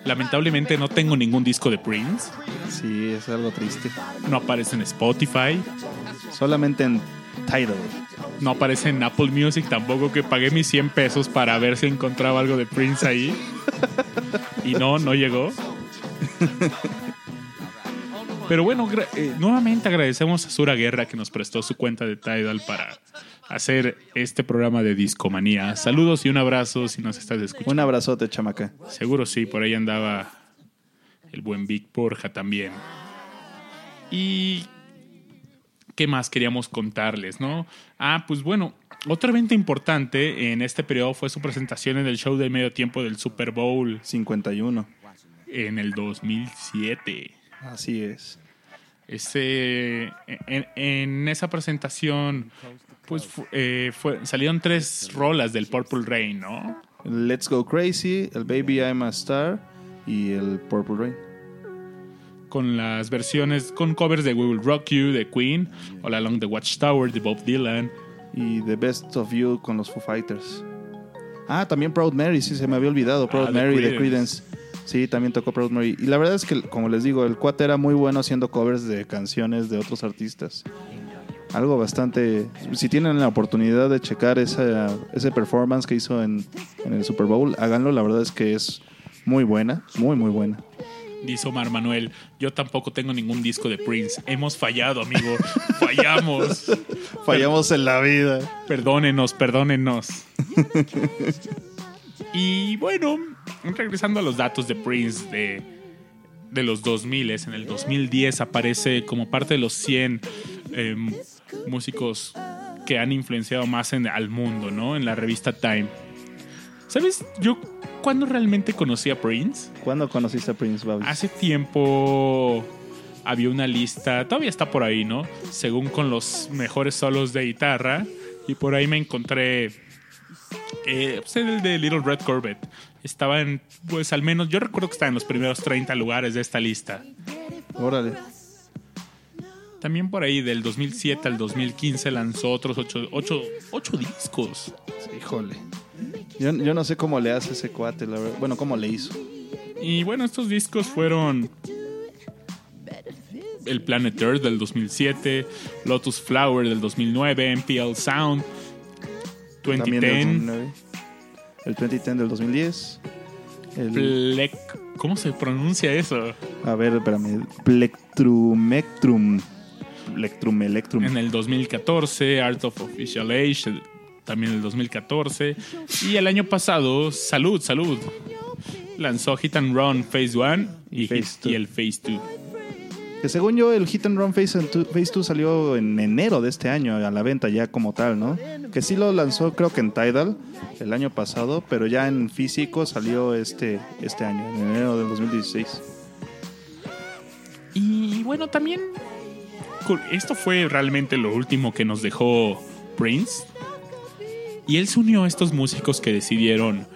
lamentablemente no tengo ningún disco de Prince. Sí, es algo triste. No aparece en Spotify. Solamente en Tidal. No aparece en Apple Music tampoco, que pagué mis 100 pesos para ver si encontraba algo de Prince ahí. Y no, no llegó. Pero bueno, eh, nuevamente agradecemos a Sura Guerra que nos prestó su cuenta de Tidal para hacer este programa de Discomanía. Saludos y un abrazo si nos estás escuchando. Un abrazote, chamaca. Seguro sí, por ahí andaba el buen Vic Borja también. Y ¿qué más queríamos contarles, no? Ah, pues bueno, otro evento importante en este periodo fue su presentación en el show de medio tiempo del Super Bowl 51. en el 2007. Así es. Ese, en, en esa presentación, pues fu- eh, fue- salieron tres rolas del Purple Rain, ¿no? Let's Go Crazy, el Baby I'm a Star y el Purple Rain. con las versiones, con covers de We Will Rock You de Queen, All Along the Watchtower de Bob Dylan. Y The Best of You con los Foo Fighters. Ah, también Proud Mary, sí, se me había olvidado. Proud Ah, de Mary de. Creedence. Sí, también tocó Proud Mary. Y la verdad es que, como les digo, el cuate era muy bueno haciendo covers de canciones de otros artistas. Algo bastante... Si tienen la oportunidad de checar esa, ese performance que hizo en, en el Super Bowl, háganlo. La verdad es que es muy buena, muy, muy buena. Dice Omar Manuel, yo tampoco tengo ningún disco de Prince. Hemos fallado, amigo. Fallamos. Fallamos en la vida. Perdónenos, perdónenos. y bueno, regresando a los datos de Prince de, de los 2000, en el 2010 aparece como parte de los 100 eh, músicos que han influenciado más en, al mundo, ¿no? En la revista Time. ¿Sabes? Yo, ¿cuándo realmente conocí a Prince? ¿Cuándo conociste a Prince, Babs? Hace tiempo había una lista, todavía está por ahí, ¿no? Según con los mejores solos de guitarra. Y por ahí me encontré eh, pues, el de Little Red Corvette. Estaba en, pues al menos, yo recuerdo que estaba en los primeros 30 lugares de esta lista. Órale. También por ahí del 2007 al 2015 lanzó otros 8 ocho, ocho discos. Híjole. Yo, yo no sé cómo le hace ese cuate, la verdad. Bueno, cómo le hizo. Y bueno, estos discos fueron el Planet Earth del 2007, Lotus Flower del 2009, MPL Sound, También del 2010, 2009. El 2010 del 2010. El, Plec- ¿Cómo se pronuncia eso? a ver, espérame. Plectrumectrum. Plectrum, Electrum. En el 2014, Art of Official Age, también el 2014. Y el año pasado, Salud, Salud. Lanzó Hit and Run Phase 1 y, el Phase 2. Que según yo, el Hit and Run Phase 2 Phase 2 salió en enero de este año a la venta ya como tal, ¿no? Que sí lo lanzó creo que en Tidal el año pasado, pero ya en físico salió este, este año, en enero del 2016. Y bueno, también esto fue realmente lo último que nos dejó Prince. Y él se unió a estos músicos que decidieron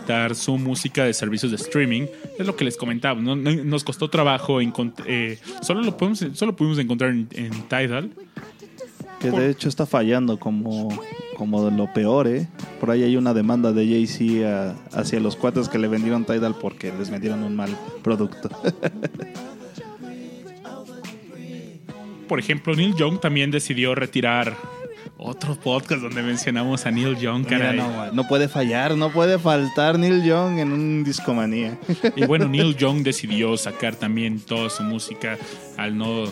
quitar su música de servicios de streaming. Es lo que les comentaba. ¿no? No- Nos costó trabajo. eh, solo, lo podemos, solo pudimos encontrar en, en Tidal. Que Por- de hecho está fallando como, como lo peor, ¿eh? Por ahí hay una demanda de Jay-Z hacia los cuates que le vendieron Tidal porque les vendieron un mal producto. Por ejemplo, Neil Young también decidió retirar otro podcast donde mencionamos a Neil Young. Mira, no puede fallar, no puede faltar Neil Young en un discomanía. Y bueno, Neil Young decidió sacar también toda su música al no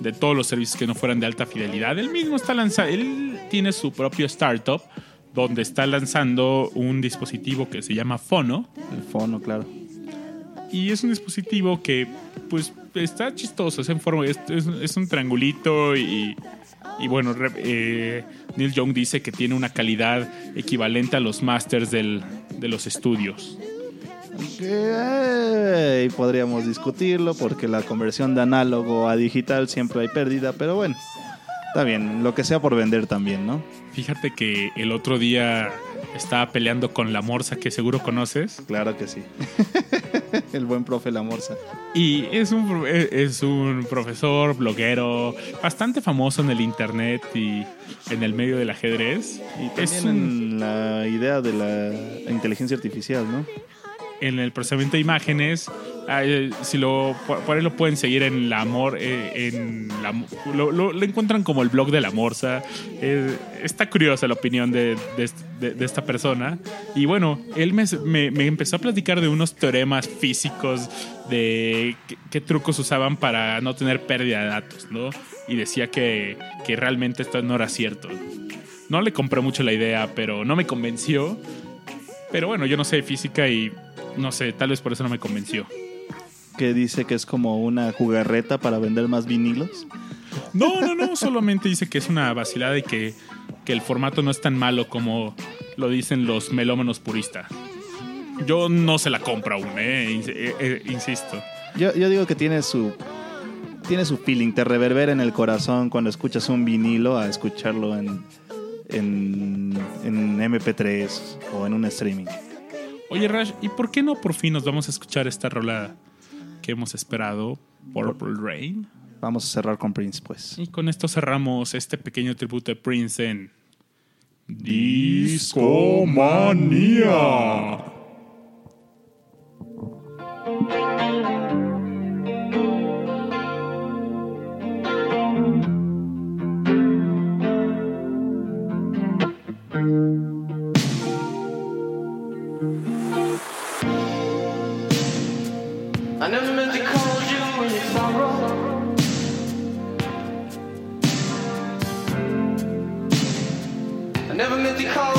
de todos los servicios que no fueran de alta fidelidad. Él mismo está lanzando, él tiene su propio startup donde está lanzando un dispositivo que se llama Fono El fono, claro. y es un dispositivo que pues está chistoso, es en forma es, es- es un triangulito y y bueno, re- eh, Neil Young dice que tiene una calidad equivalente a los masters del- de los estudios. Eh, podríamos discutirlo porque la conversión de análogo a digital siempre hay pérdida, pero bueno, está bien, lo que sea por vender también, ¿no? Fíjate que el otro día estaba peleando con la Morsa, que seguro conoces. Claro que sí. El buen profe La Morsa. Y es un, es un profesor, bloguero, bastante famoso en el internet y en el medio del ajedrez. Y es también un, en la idea de la inteligencia artificial, ¿no? En el procesamiento de imágenes. Eh, si lo, por ahí lo pueden seguir en el amor, eh, en la, lo, lo- lo encuentran como el blog de la morsa. Eh, está curiosa la opinión de, de- de- de esta persona. Y bueno, él me, me- me empezó a platicar de unos teoremas físicos de qué, qué trucos usaban para no tener pérdida de datos, ¿no? Y decía que, que realmente esto no era cierto. No le compré mucho la idea, pero no me convenció. Pero bueno, yo no sé de física y no sé, tal vez por eso no me convenció. Que dice que es como una jugarreta para vender más vinilos. No, no, no, solamente dice que es una vacilada y que, que el formato no es tan malo como lo dicen los melómanos puristas. Yo no se la compro aún, eh, eh, eh, insisto. Yo, yo digo que tiene su tiene su feeling, te reverbera en el corazón cuando escuchas un vinilo a escucharlo en, en, en MP3 o en un streaming. Oye, Rash, ¿y por qué no por fin nos vamos a escuchar esta rola que hemos esperado, Purple Rain? Vamos a cerrar con Prince, pues. Y con esto cerramos este pequeño tributo de Prince en Discomanía. I never meant to call you in your sorrow. I never meant to call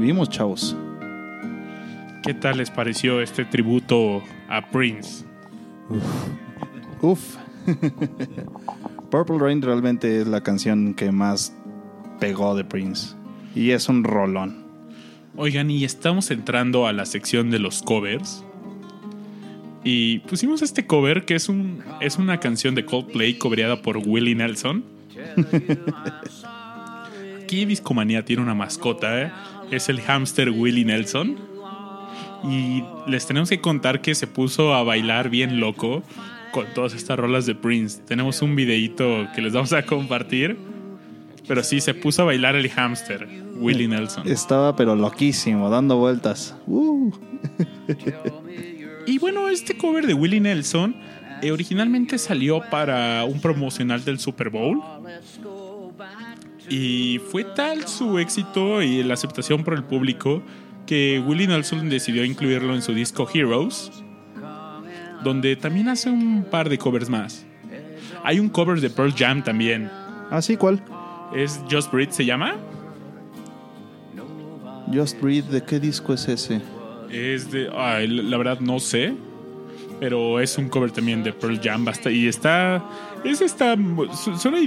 volvimos, chavos. ¿Qué tal les pareció este tributo a Prince? Uf. Purple Rain realmente es la canción que más pegó de Prince. Y es un rolón. Oigan, y estamos entrando a la sección de los covers. Y pusimos este cover que es, un, es una canción de Coldplay cobereada por Willie Nelson. Aquí Discomanía tiene una mascota, ¿eh? Es el hámster Willie Nelson. Y les tenemos que contar que se puso a bailar bien loco con todas estas rolas de Prince. Tenemos un videíto que les vamos a compartir. Pero sí, se puso a bailar el hámster, Willie Nelson. Estaba pero loquísimo, dando vueltas. Uh. Y bueno, este cover de Willie Nelson eh, originalmente salió para un promocional del Super Bowl. Y fue tal su éxito y la aceptación por el público que Willie Nelson decidió incluirlo en su disco Heroes, donde también hace un par de covers más. Hay un cover de Pearl Jam también. Ah, sí, ¿cuál? Es Just Breathe, se llama. Just Breathe, ¿de qué disco es ese? Es de. ay, la verdad no sé. Pero es un cover también de Pearl Jam. Basta, y está. Es está. su- Suena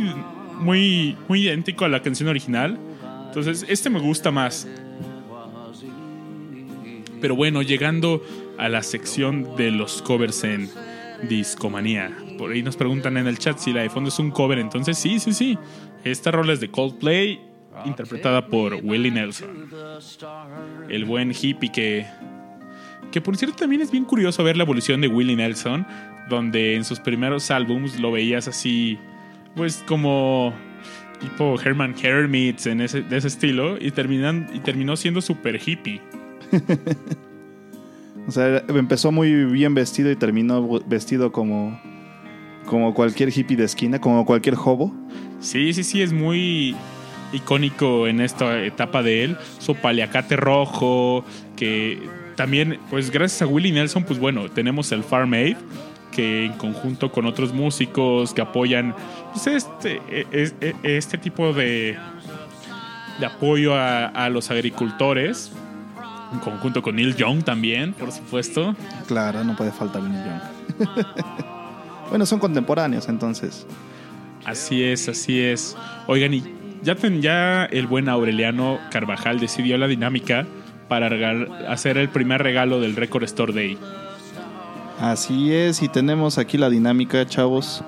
muy, muy idéntico a la canción original. Entonces, este me gusta más. Pero bueno, llegando a la sección de los covers en Discomanía. Por ahí nos preguntan en el chat si la de fondo es un cover. Entonces, sí, sí, sí. Esta rola es de Coldplay, interpretada por Willie Nelson. El buen hippie que. Que por cierto también es bien curioso ver la evolución de Willie Nelson, donde en sus primeros álbums lo veías así, pues como tipo Herman Hermits en ese, de ese estilo, y, terminan, y terminó siendo super hippie. O sea, empezó muy bien vestido y terminó vestido como, como cualquier hippie de esquina, como cualquier hobo. Sí, sí, sí, es muy icónico en esta etapa de él. Su paliacate rojo, que también, pues gracias a Willie Nelson, pues bueno, tenemos el Farm Aid, que en conjunto con otros músicos que apoyan pues, este, e- es- e- este tipo de, de apoyo a, a los agricultores, en conjunto con Neil Young también, por supuesto. Claro, no puede faltar un millón. bueno, son contemporáneos entonces. Así es, así es. Oigan, y ya, ten- ya el buen Aureliano Carvajal decidió la dinámica para regal- hacer el primer regalo del Record Store Day. Así es, y tenemos aquí la dinámica, chavos.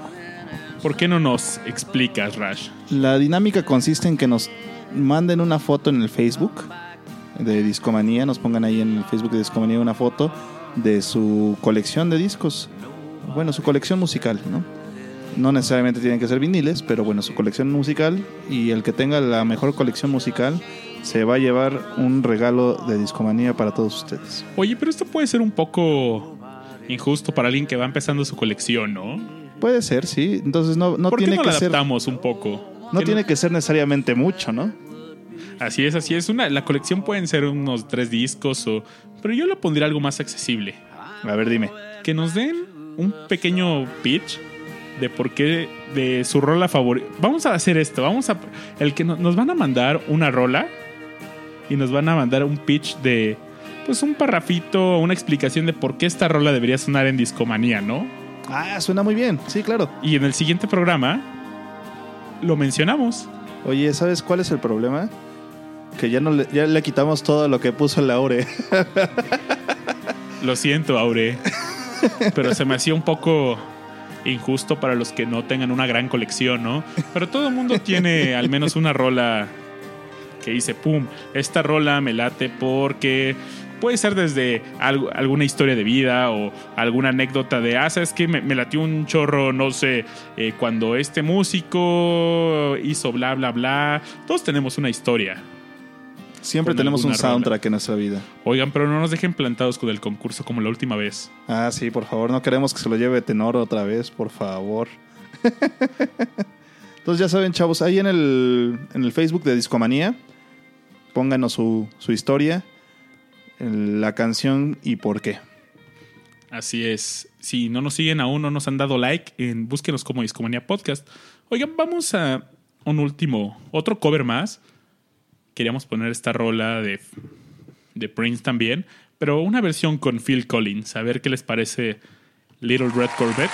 ¿Por qué no nos explicas, Rash? La dinámica consiste en que nos manden una foto en el Facebook de Discomanía, nos pongan ahí en el Facebook de Discomanía una foto de su colección de discos. Bueno, su colección musical, ¿no? No necesariamente tienen que ser viniles, pero bueno, su colección musical y el que tenga la mejor colección musical se va a llevar un regalo de Discomanía para todos ustedes. Oye, pero esto puede ser un poco injusto para alguien que va empezando su colección, ¿no? Puede ser, sí. Entonces no, no ¿Por qué tiene no que la ser adaptamos un poco? no tiene que ser necesariamente mucho, ¿no? Así es, así es. Una, la colección pueden ser unos tres discos, o, pero yo le pondría algo más accesible. A ver, dime. que nos den un pequeño pitch de por qué de su rola favorita. Vamos a hacer esto, vamos a el que no- nos van a mandar una rola y nos van a mandar un pitch de pues un parrafito, una explicación de por qué esta rola debería sonar en Discomanía, ¿no? Ah, suena muy bien. Sí, claro. Y en el siguiente programa lo mencionamos. Oye, ¿sabes cuál es el problema? Que ya no le, ya le quitamos todo lo que puso el Laure. Lo siento, Aure. Pero se me hacía un poco injusto para los que no tengan una gran colección, ¿no? Pero todo el mundo tiene al menos una rola que dice, pum, esta rola me late porque puede ser desde algo- alguna historia de vida o alguna anécdota de, ah, sabes que me, me latió un chorro, no sé, eh, cuando este músico hizo bla, bla, bla. Todos tenemos una historia. Siempre tenemos un alguna rola. soundtrack en nuestra vida. Oigan, pero no nos dejen plantados con el concurso como la última vez. Ah, sí, por favor, no queremos que se lo lleve Tenor otra vez, por favor. Entonces ya saben, chavos, ahí en el, en el Facebook de Discomanía, pónganos su, su historia, la canción y por qué. Así es. Si no nos siguen aún, no nos han dado like, en, búsquenos como Discomanía Podcast. Oigan, vamos a un último, otro cover más. Queríamos poner esta rola de, de Prince también, pero una versión con Phil Collins. A ver qué les parece Little Red Corvette.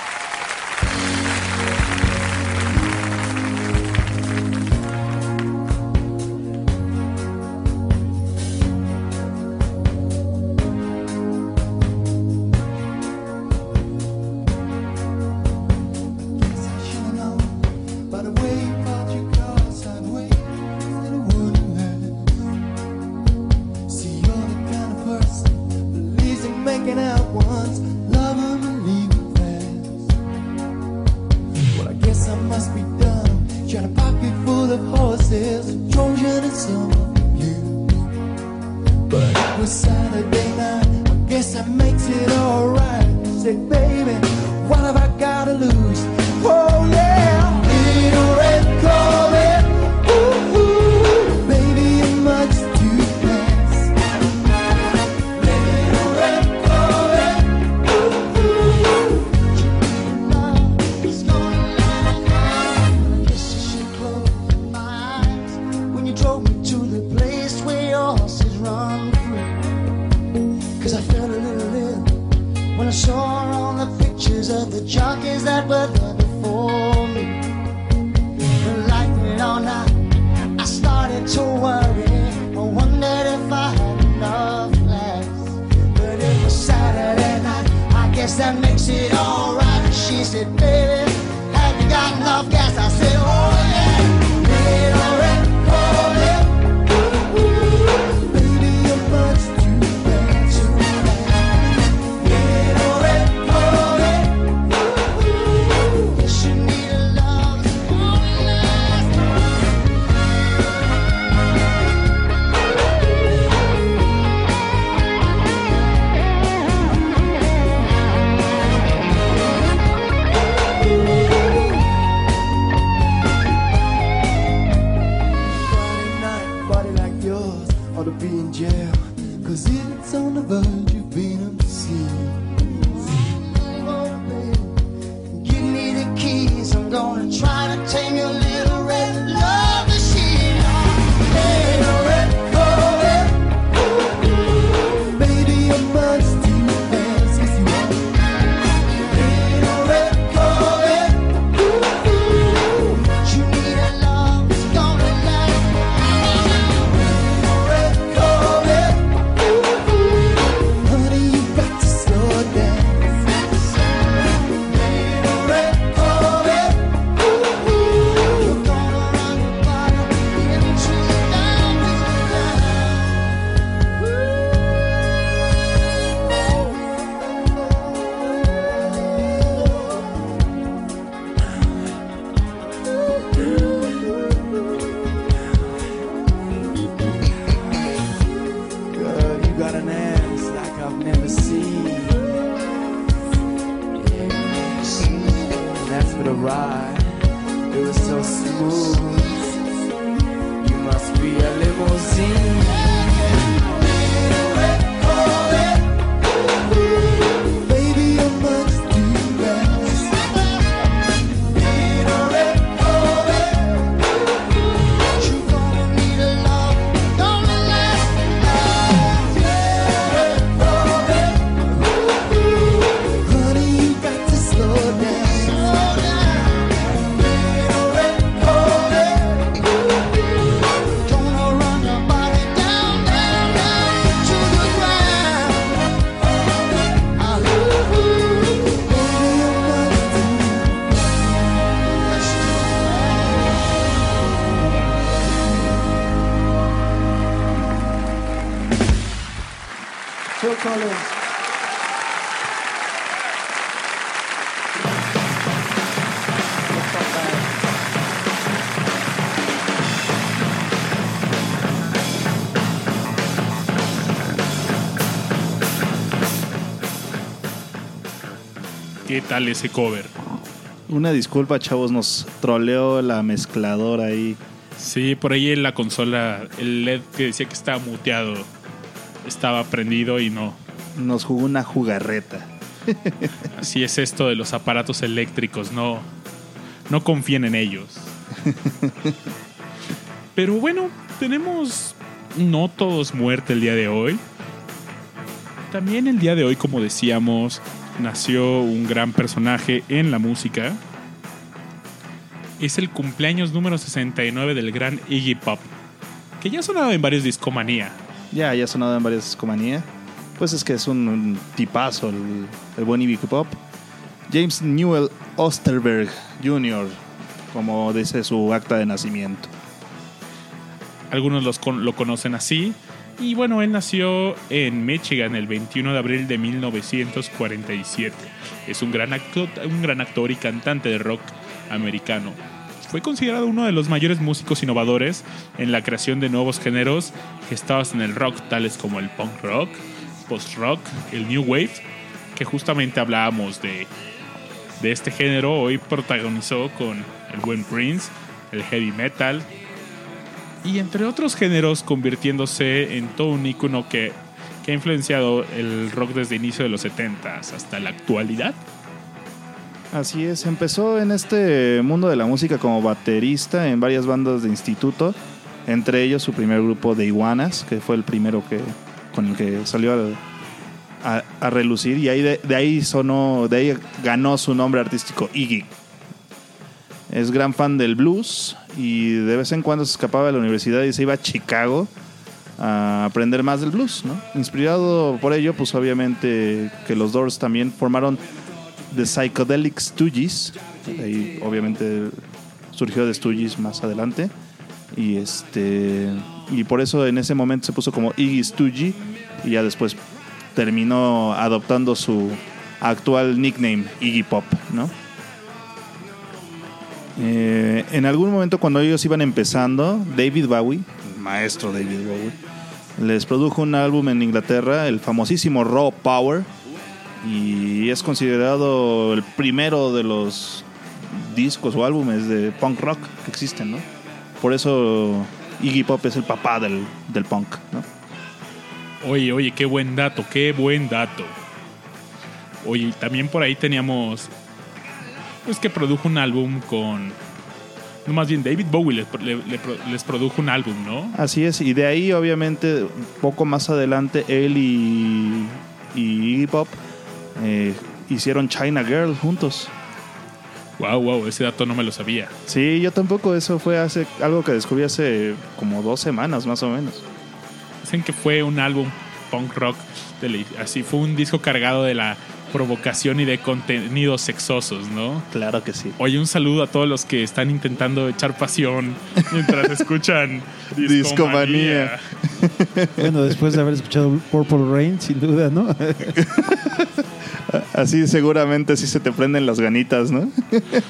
tal ese cover. Una disculpa, chavos, nos troleó la mezcladora ahí. Sí, por ahí en la consola, el LED que decía que estaba muteado, estaba prendido y no. Nos jugó una jugarreta. Así es esto de los aparatos eléctricos, no, no confíen en ellos. Pero bueno, tenemos no todos muerte el día de hoy. También el día de hoy, como decíamos, nació un gran personaje en la música. Es el cumpleaños número 69 del gran Iggy Pop, que ya ha sonado en varios discomanía. Ya, ya ha sonado en varias discomanía. Pues es que es un, un tipazo el, el buen Iggy Pop. James Newell Osterberg Jr., como dice su acta de nacimiento. Algunos los con- lo conocen así. Y bueno, él nació en Michigan el 21 de abril de 1947. Es un gran, acto- un gran actor y cantante de rock americano. Fue considerado uno de los mayores músicos innovadores en la creación de nuevos géneros gestados en el rock, tales como el punk rock, post-rock, el new wave, que justamente hablábamos de, de este género. Hoy protagonizó con el buen Prince, el heavy metal, y entre otros géneros convirtiéndose en todo un ícono que, que ha influenciado el rock desde el inicio de los 70 hasta la actualidad. Así es, empezó en este mundo de la música como baterista en varias bandas de instituto, entre ellos su primer grupo de Iguanas, que fue el primero que con el que salió al- a, a relucir y ahí de ahí sonó, de ahí ganó su nombre artístico Iggy. Es gran fan del blues y de vez en cuando se escapaba de la universidad y se iba a Chicago a aprender más del blues, ¿no? Inspirado por ello, pues obviamente que los Doors también formaron The Psychedelic Stooges. Ahí obviamente surgió de Stooges más adelante. Y este y por eso en ese momento se puso como Iggy Stoogie y ya después terminó adoptando su actual nickname Iggy Pop, ¿no? Eh, en algún momento cuando ellos iban empezando, David Bowie, maestro David Bowie, les produjo un álbum en Inglaterra, el famosísimo Raw Power, y es considerado el primero de los discos o álbumes de punk rock que existen, ¿no? Por eso Iggy Pop es el papá del, del punk, ¿no? Oye, oye, qué buen dato, qué buen dato. Oye, también por ahí teníamos. Pues que produjo un álbum con. No, más bien David Bowie les, le- le pro- les produjo un álbum, ¿no? Así es, y de ahí obviamente poco más adelante él y, y Pop eh, hicieron China Girl juntos. Wow, wow, ese dato no me lo sabía. Sí, yo tampoco, eso fue hace algo que descubrí hace como dos semanas más o menos. Dicen que fue un álbum punk rock, de la- así fue un disco cargado de la provocación y de contenidos sexosos, ¿no? Claro que sí. Oye, un saludo a todos los que están intentando echar pasión mientras escuchan Discomanía. Bueno, después de haber escuchado Purple Rain, sin duda, ¿no? Así seguramente sí se te prenden las ganitas, ¿no?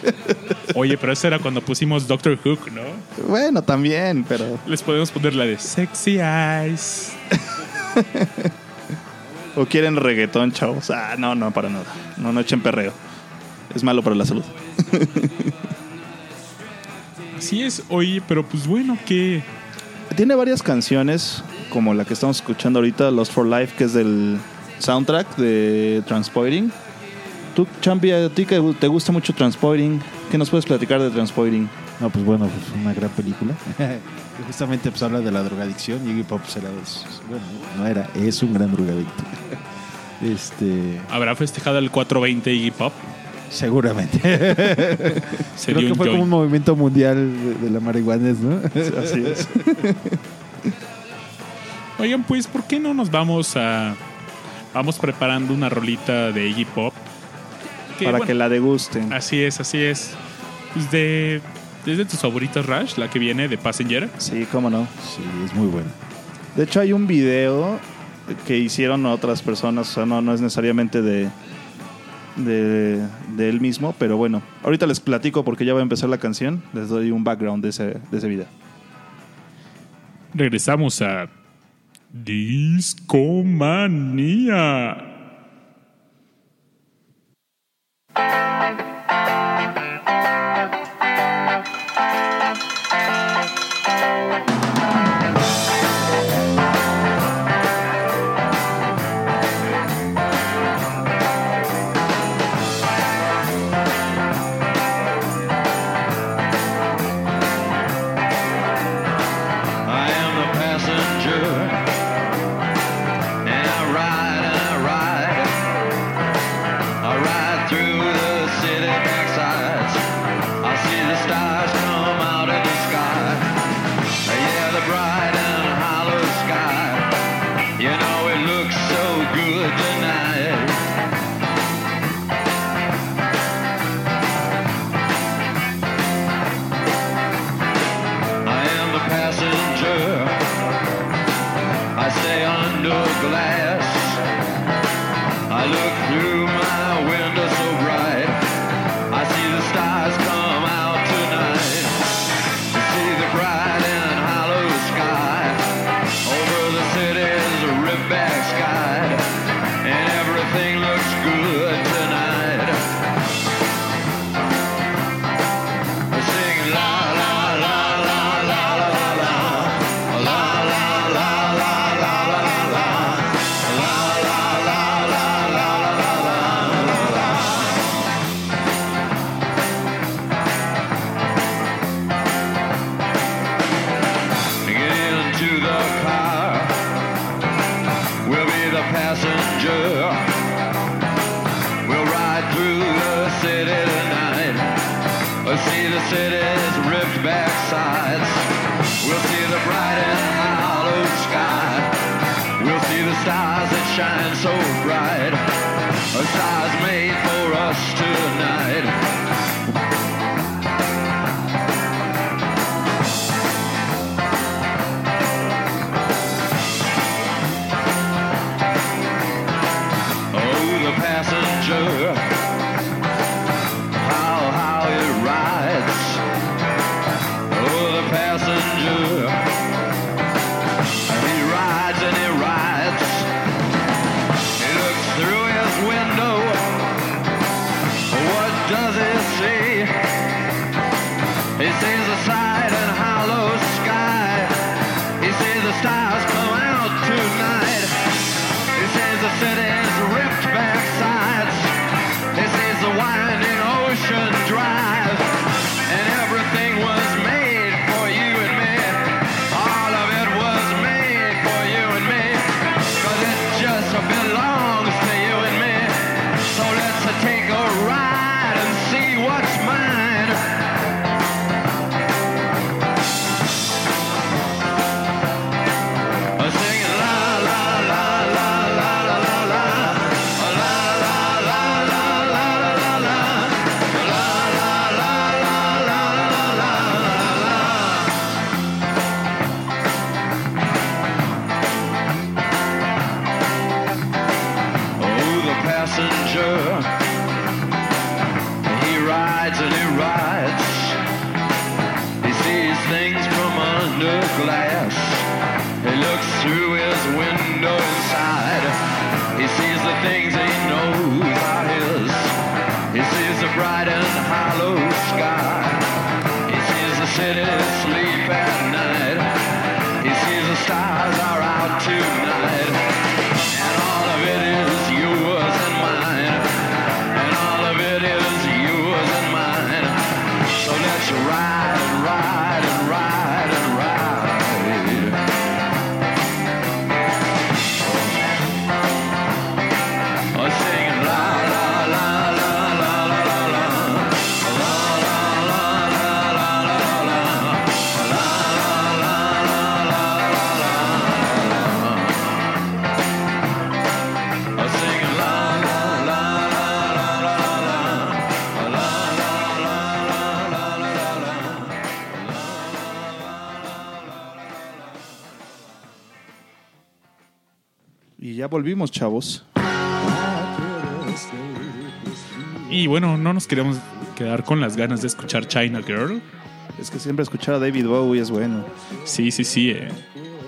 Oye, pero eso era cuando pusimos Doctor Hook, ¿no? Bueno, también, pero... Les podemos poner la de Sexy Eyes. O quieren reggaetón, chavos. Ah, no, no, para nada. No, no echen perreo. Es malo para la salud. Así es, oye, pero pues bueno, que Tiene varias canciones, como la que estamos escuchando ahorita, Lost for Life, que es del soundtrack de Transpoiting. Tú, Champi, a ti que te gusta mucho Transpoiting, ¿qué nos puedes platicar de Transpoiting? No, pues bueno, pues una gran película. Que Justamente pues habla de la drogadicción y Iggy Pop será, bueno, no era, es un gran drogadicto. Este, habrá festejado el 420 Iggy Pop. seguramente. Se Creo que fue como un movimiento mundial de, de la marihuana, ¿no? Así es. Oigan, pues, ¿por qué no nos vamos a. Vamos preparando una rolita de Iggy Pop? Que, para bueno, que la degusten. Así es, así es. Pues de. Desde tus favoritas, Rush, la que viene de Passenger. Sí, cómo no. Sí, es muy bueno. De hecho, hay un video que hicieron otras personas, o sea, no, no es necesariamente de, de, de él mismo, pero bueno, ahorita les platico porque ya va a empezar la canción, les doy un background de ese, de ese video. Regresamos a. Discomanía. Volvimos, chavos. Y bueno, no nos queremos quedar con las ganas de escuchar China Girl. Es que siempre escuchar a David Bowie es bueno. Sí, sí, sí. eh.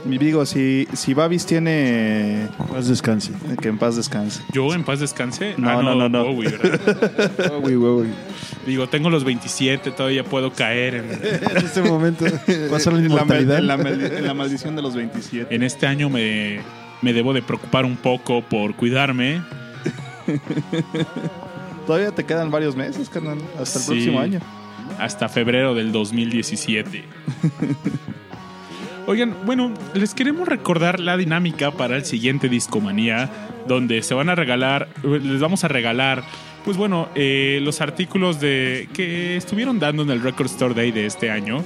Mi digo, si, si Babis tiene. Paz descanse. Que en paz descanse. Yo en paz descanse. No, Ah, no, no, no. Bowie, ¿verdad? Bowie, Bowie. Digo, tengo los 27, todavía puedo caer en, En este momento pasa la En la, inmortalidad. en la en la maldición de los 27. en este año me, me debo de preocupar un poco por cuidarme. Todavía te quedan varios meses, carnal. Hasta el Sí. próximo año. hasta febrero del 2017. Oigan, bueno, les queremos recordar la dinámica para el siguiente Discomanía, donde se van a regalar, les vamos a regalar, pues bueno, eh, los artículos de que estuvieron dando en el Record Store Day de este año.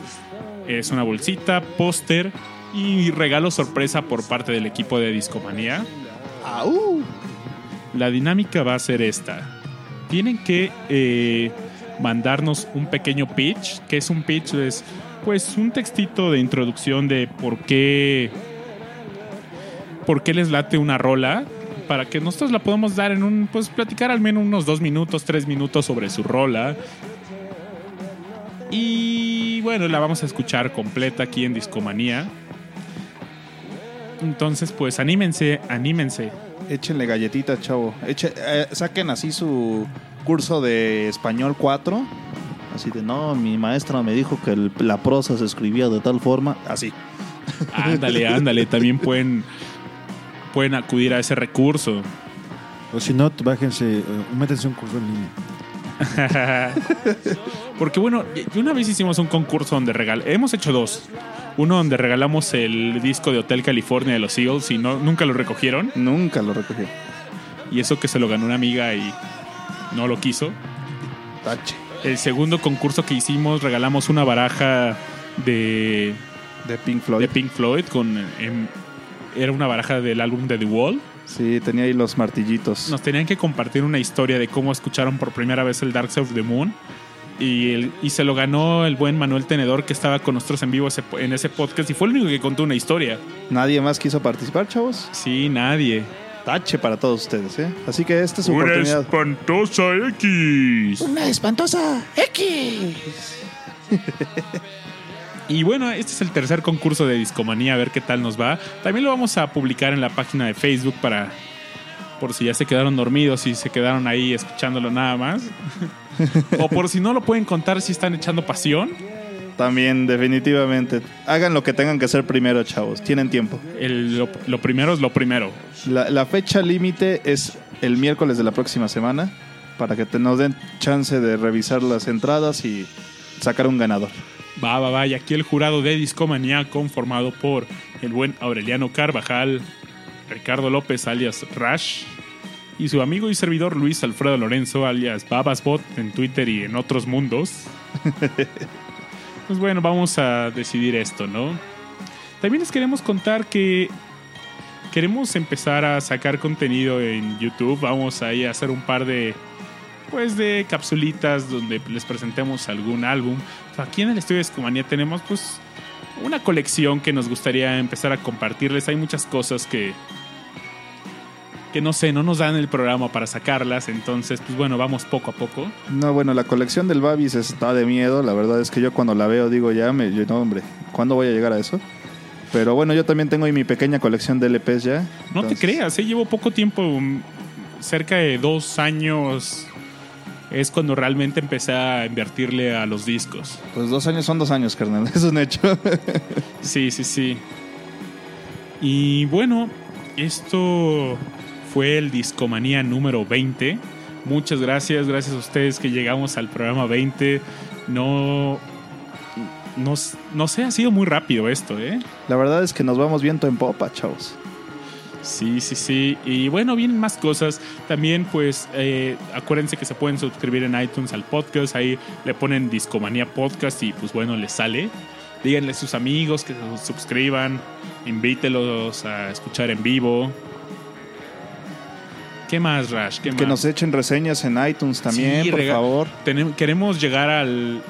Es una bolsita, póster y regalo sorpresa por parte del equipo de Discomanía. ¡Au! La dinámica va a ser esta. Tienen que eh, mandarnos un pequeño pitch. que es un pitch? Es pues un textito de introducción de por qué. por qué les late una rola. Para que nosotros la podamos dar en un. Pues platicar al menos unos dos minutos, tres minutos sobre su rola. Y bueno, la vamos a escuchar completa aquí en Discomanía. Entonces, pues anímense, anímense. Échenle galletita, chavo. Eche- eh, saquen así su curso de español 4. Así de, no, mi maestra me dijo que el- la prosa se escribía de tal forma. Así. Ándale, ándale. También pueden, pueden acudir a ese recurso. O si no, bájense, eh, métanse un curso en línea. Porque bueno, una vez hicimos un concurso donde regal hemos hecho dos. Uno donde regalamos el disco de Hotel California de los Eagles y no, nunca lo recogieron. Nunca lo recogí. Y eso que se lo ganó una amiga y no lo quiso. Tache. El segundo concurso que hicimos, regalamos una baraja de, De Pink Floyd. de Pink Floyd. Con, em, era una baraja del álbum de The Wall. Sí, tenía ahí los martillitos. Nos tenían que compartir una historia de cómo escucharon por primera vez el Dark Side of the Moon. Y, el- y se lo ganó el buen Manuel Tenedor que estaba con nosotros en vivo ese- en ese podcast y fue el único que contó una historia. Nadie más quiso participar, chavos. Sí, nadie. Tache para todos ustedes, ¿eh? Así que esta es su oportunidad. espantosa X. Una espantosa X. Y bueno, este es el tercer concurso de Discomanía, a ver qué tal nos va. También lo vamos a publicar en la página de Facebook para por si ya se quedaron dormidos y se quedaron ahí escuchándolo nada más. o por si no lo pueden contar si están echando pasión. También, definitivamente. Hagan lo que tengan que hacer primero, chavos. Tienen tiempo. El- lo, lo primero es lo primero. La, la fecha límite es el miércoles de la próxima semana para que te, nos den chance de revisar las entradas y sacar un ganador. Va, va, va. Y aquí el jurado de Discomanía conformado por el buen Aureliano Carvajal, Ricardo López alias Rash y su amigo y servidor Luis Alfredo Lorenzo alias Babasbot en Twitter y en otros mundos. pues bueno, vamos a decidir esto, ¿no? También les queremos contar que queremos empezar a sacar contenido en YouTube. Vamos ahí a hacer un par de pues de capsulitas donde les presentemos algún álbum. Aquí en el estudio de Escomanía tenemos pues una colección que nos gustaría empezar a compartirles. Hay muchas cosas que que no sé, no nos dan el programa para sacarlas, entonces pues bueno, vamos poco a poco. No, bueno, la colección del Babis está de miedo. La verdad es que yo cuando la veo digo ya, me, yo, no, hombre, ¿cuándo voy a llegar a eso? Pero bueno, yo también tengo ahí mi pequeña colección de LPs ya. No te creas, ¿eh? llevo poco tiempo, mm, cerca de dos años es cuando realmente empecé a invertirle a los discos. Pues dos años son dos años, carnal. Es un hecho. Sí, sí, sí. Y bueno, esto fue el Discomanía número 20. Muchas gracias, gracias a ustedes que llegamos al programa 20. No, no, no sé, ha sido muy rápido esto, ¿eh? la verdad es que nos vamos viento en popa, chavos. Sí, sí, sí. Y bueno, vienen más cosas. También, pues, eh, acuérdense que se pueden suscribir en iTunes al podcast. Ahí le ponen Discomanía Podcast y pues bueno, les sale. Díganle a sus amigos que se suscriban. Invítelos a escuchar en vivo. ¿Qué más, Rash? ¿Qué Que nos echen reseñas en iTunes también, Sí, por favor. Queremos llegar al.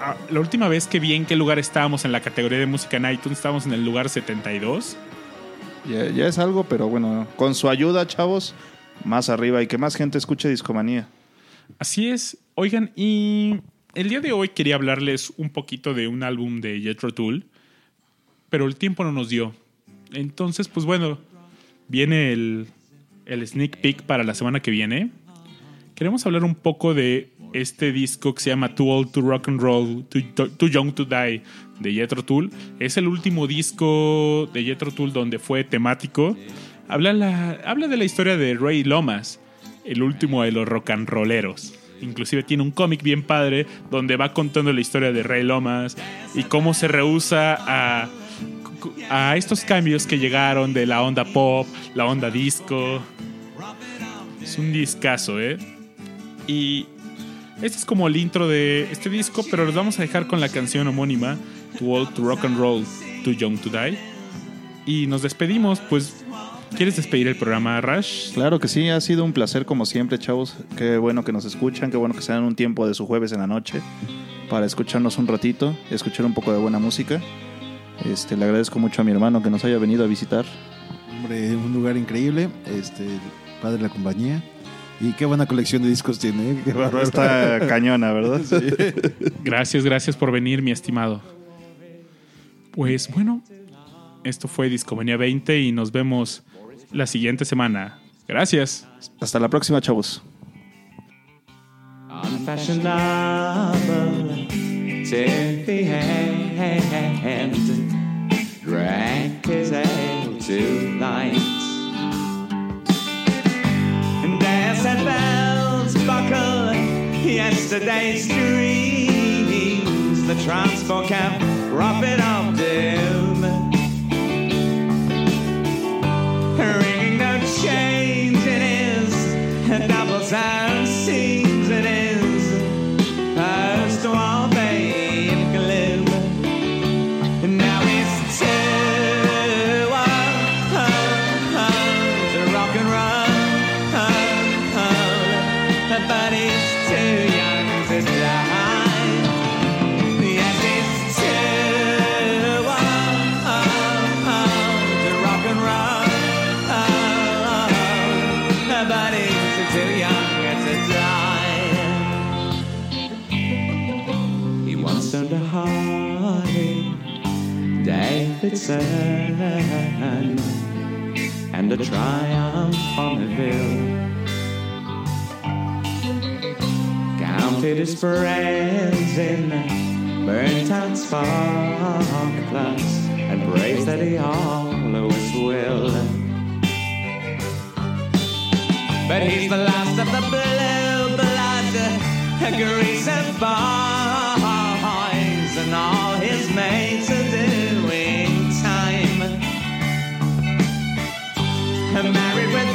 a- la última vez que vi en qué lugar estábamos en la categoría de música en iTunes, estábamos en el lugar 72. Ya, ya es algo, pero bueno, con su ayuda, chavos, más arriba y que más gente escuche Discomanía. Así es. Oigan, y el día de hoy quería hablarles un poquito de un álbum de Jethro Tull, pero el tiempo no nos dio. Entonces, pues bueno, viene el, el sneak peek para la semana que viene. Queremos hablar un poco de este disco que se llama Too Old to Rock and Roll, Too, Young to Die de Jethro Tull. Es el último disco de Jethro Tull donde fue temático. Habla, la, habla de la historia de Ray Lomas, el último de los rock and rolleros. Inclusive tiene un cómic bien padre donde va contando la historia de Ray Lomas y cómo se rehúsa a estos cambios que llegaron de la onda pop, la onda disco. Es un discazo, ¿eh? Y este es como el intro de este disco, pero los vamos a dejar con la canción homónima, Too Old to Rock and Roll, Too Young to Die. Y nos despedimos, pues, ¿quieres despedir el programa, Rash? Claro que sí, ha sido un placer como siempre, chavos. Qué bueno que nos escuchan, qué bueno que se dan un tiempo de su jueves en la noche para escucharnos un ratito, escuchar un poco de buena música. Este, le agradezco mucho a mi hermano que nos haya venido a visitar. Hombre, un lugar increíble. Este, padre de la compañía. Y qué buena colección de discos tiene. ¿eh? Qué bárbaro. Está cañona, ¿verdad? Gracias, gracias por venir, mi estimado. Pues bueno, esto fue Discomanía 20 y nos vemos la siguiente semana. Gracias. Hasta la próxima, chavos. Lover, take the hand, drank his ale to light. said bells buckle. Yesterday's dreams, the transport cap, rough it up, dear. The triumph on the hill. Counted his friends in burnt out sparklers and praised that he always will. But he's the last of the blue blood, a grease and boys, and all his mates are doing. married with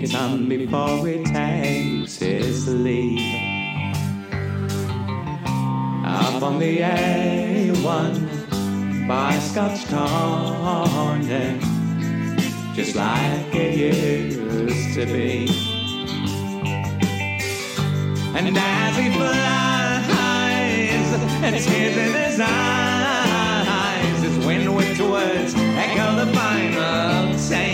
it's on me it takes its leave. Up on the A1 by Scotch Corner, just like it used to be. And as he flies, and tears in his eyes, his windward words echo the final say.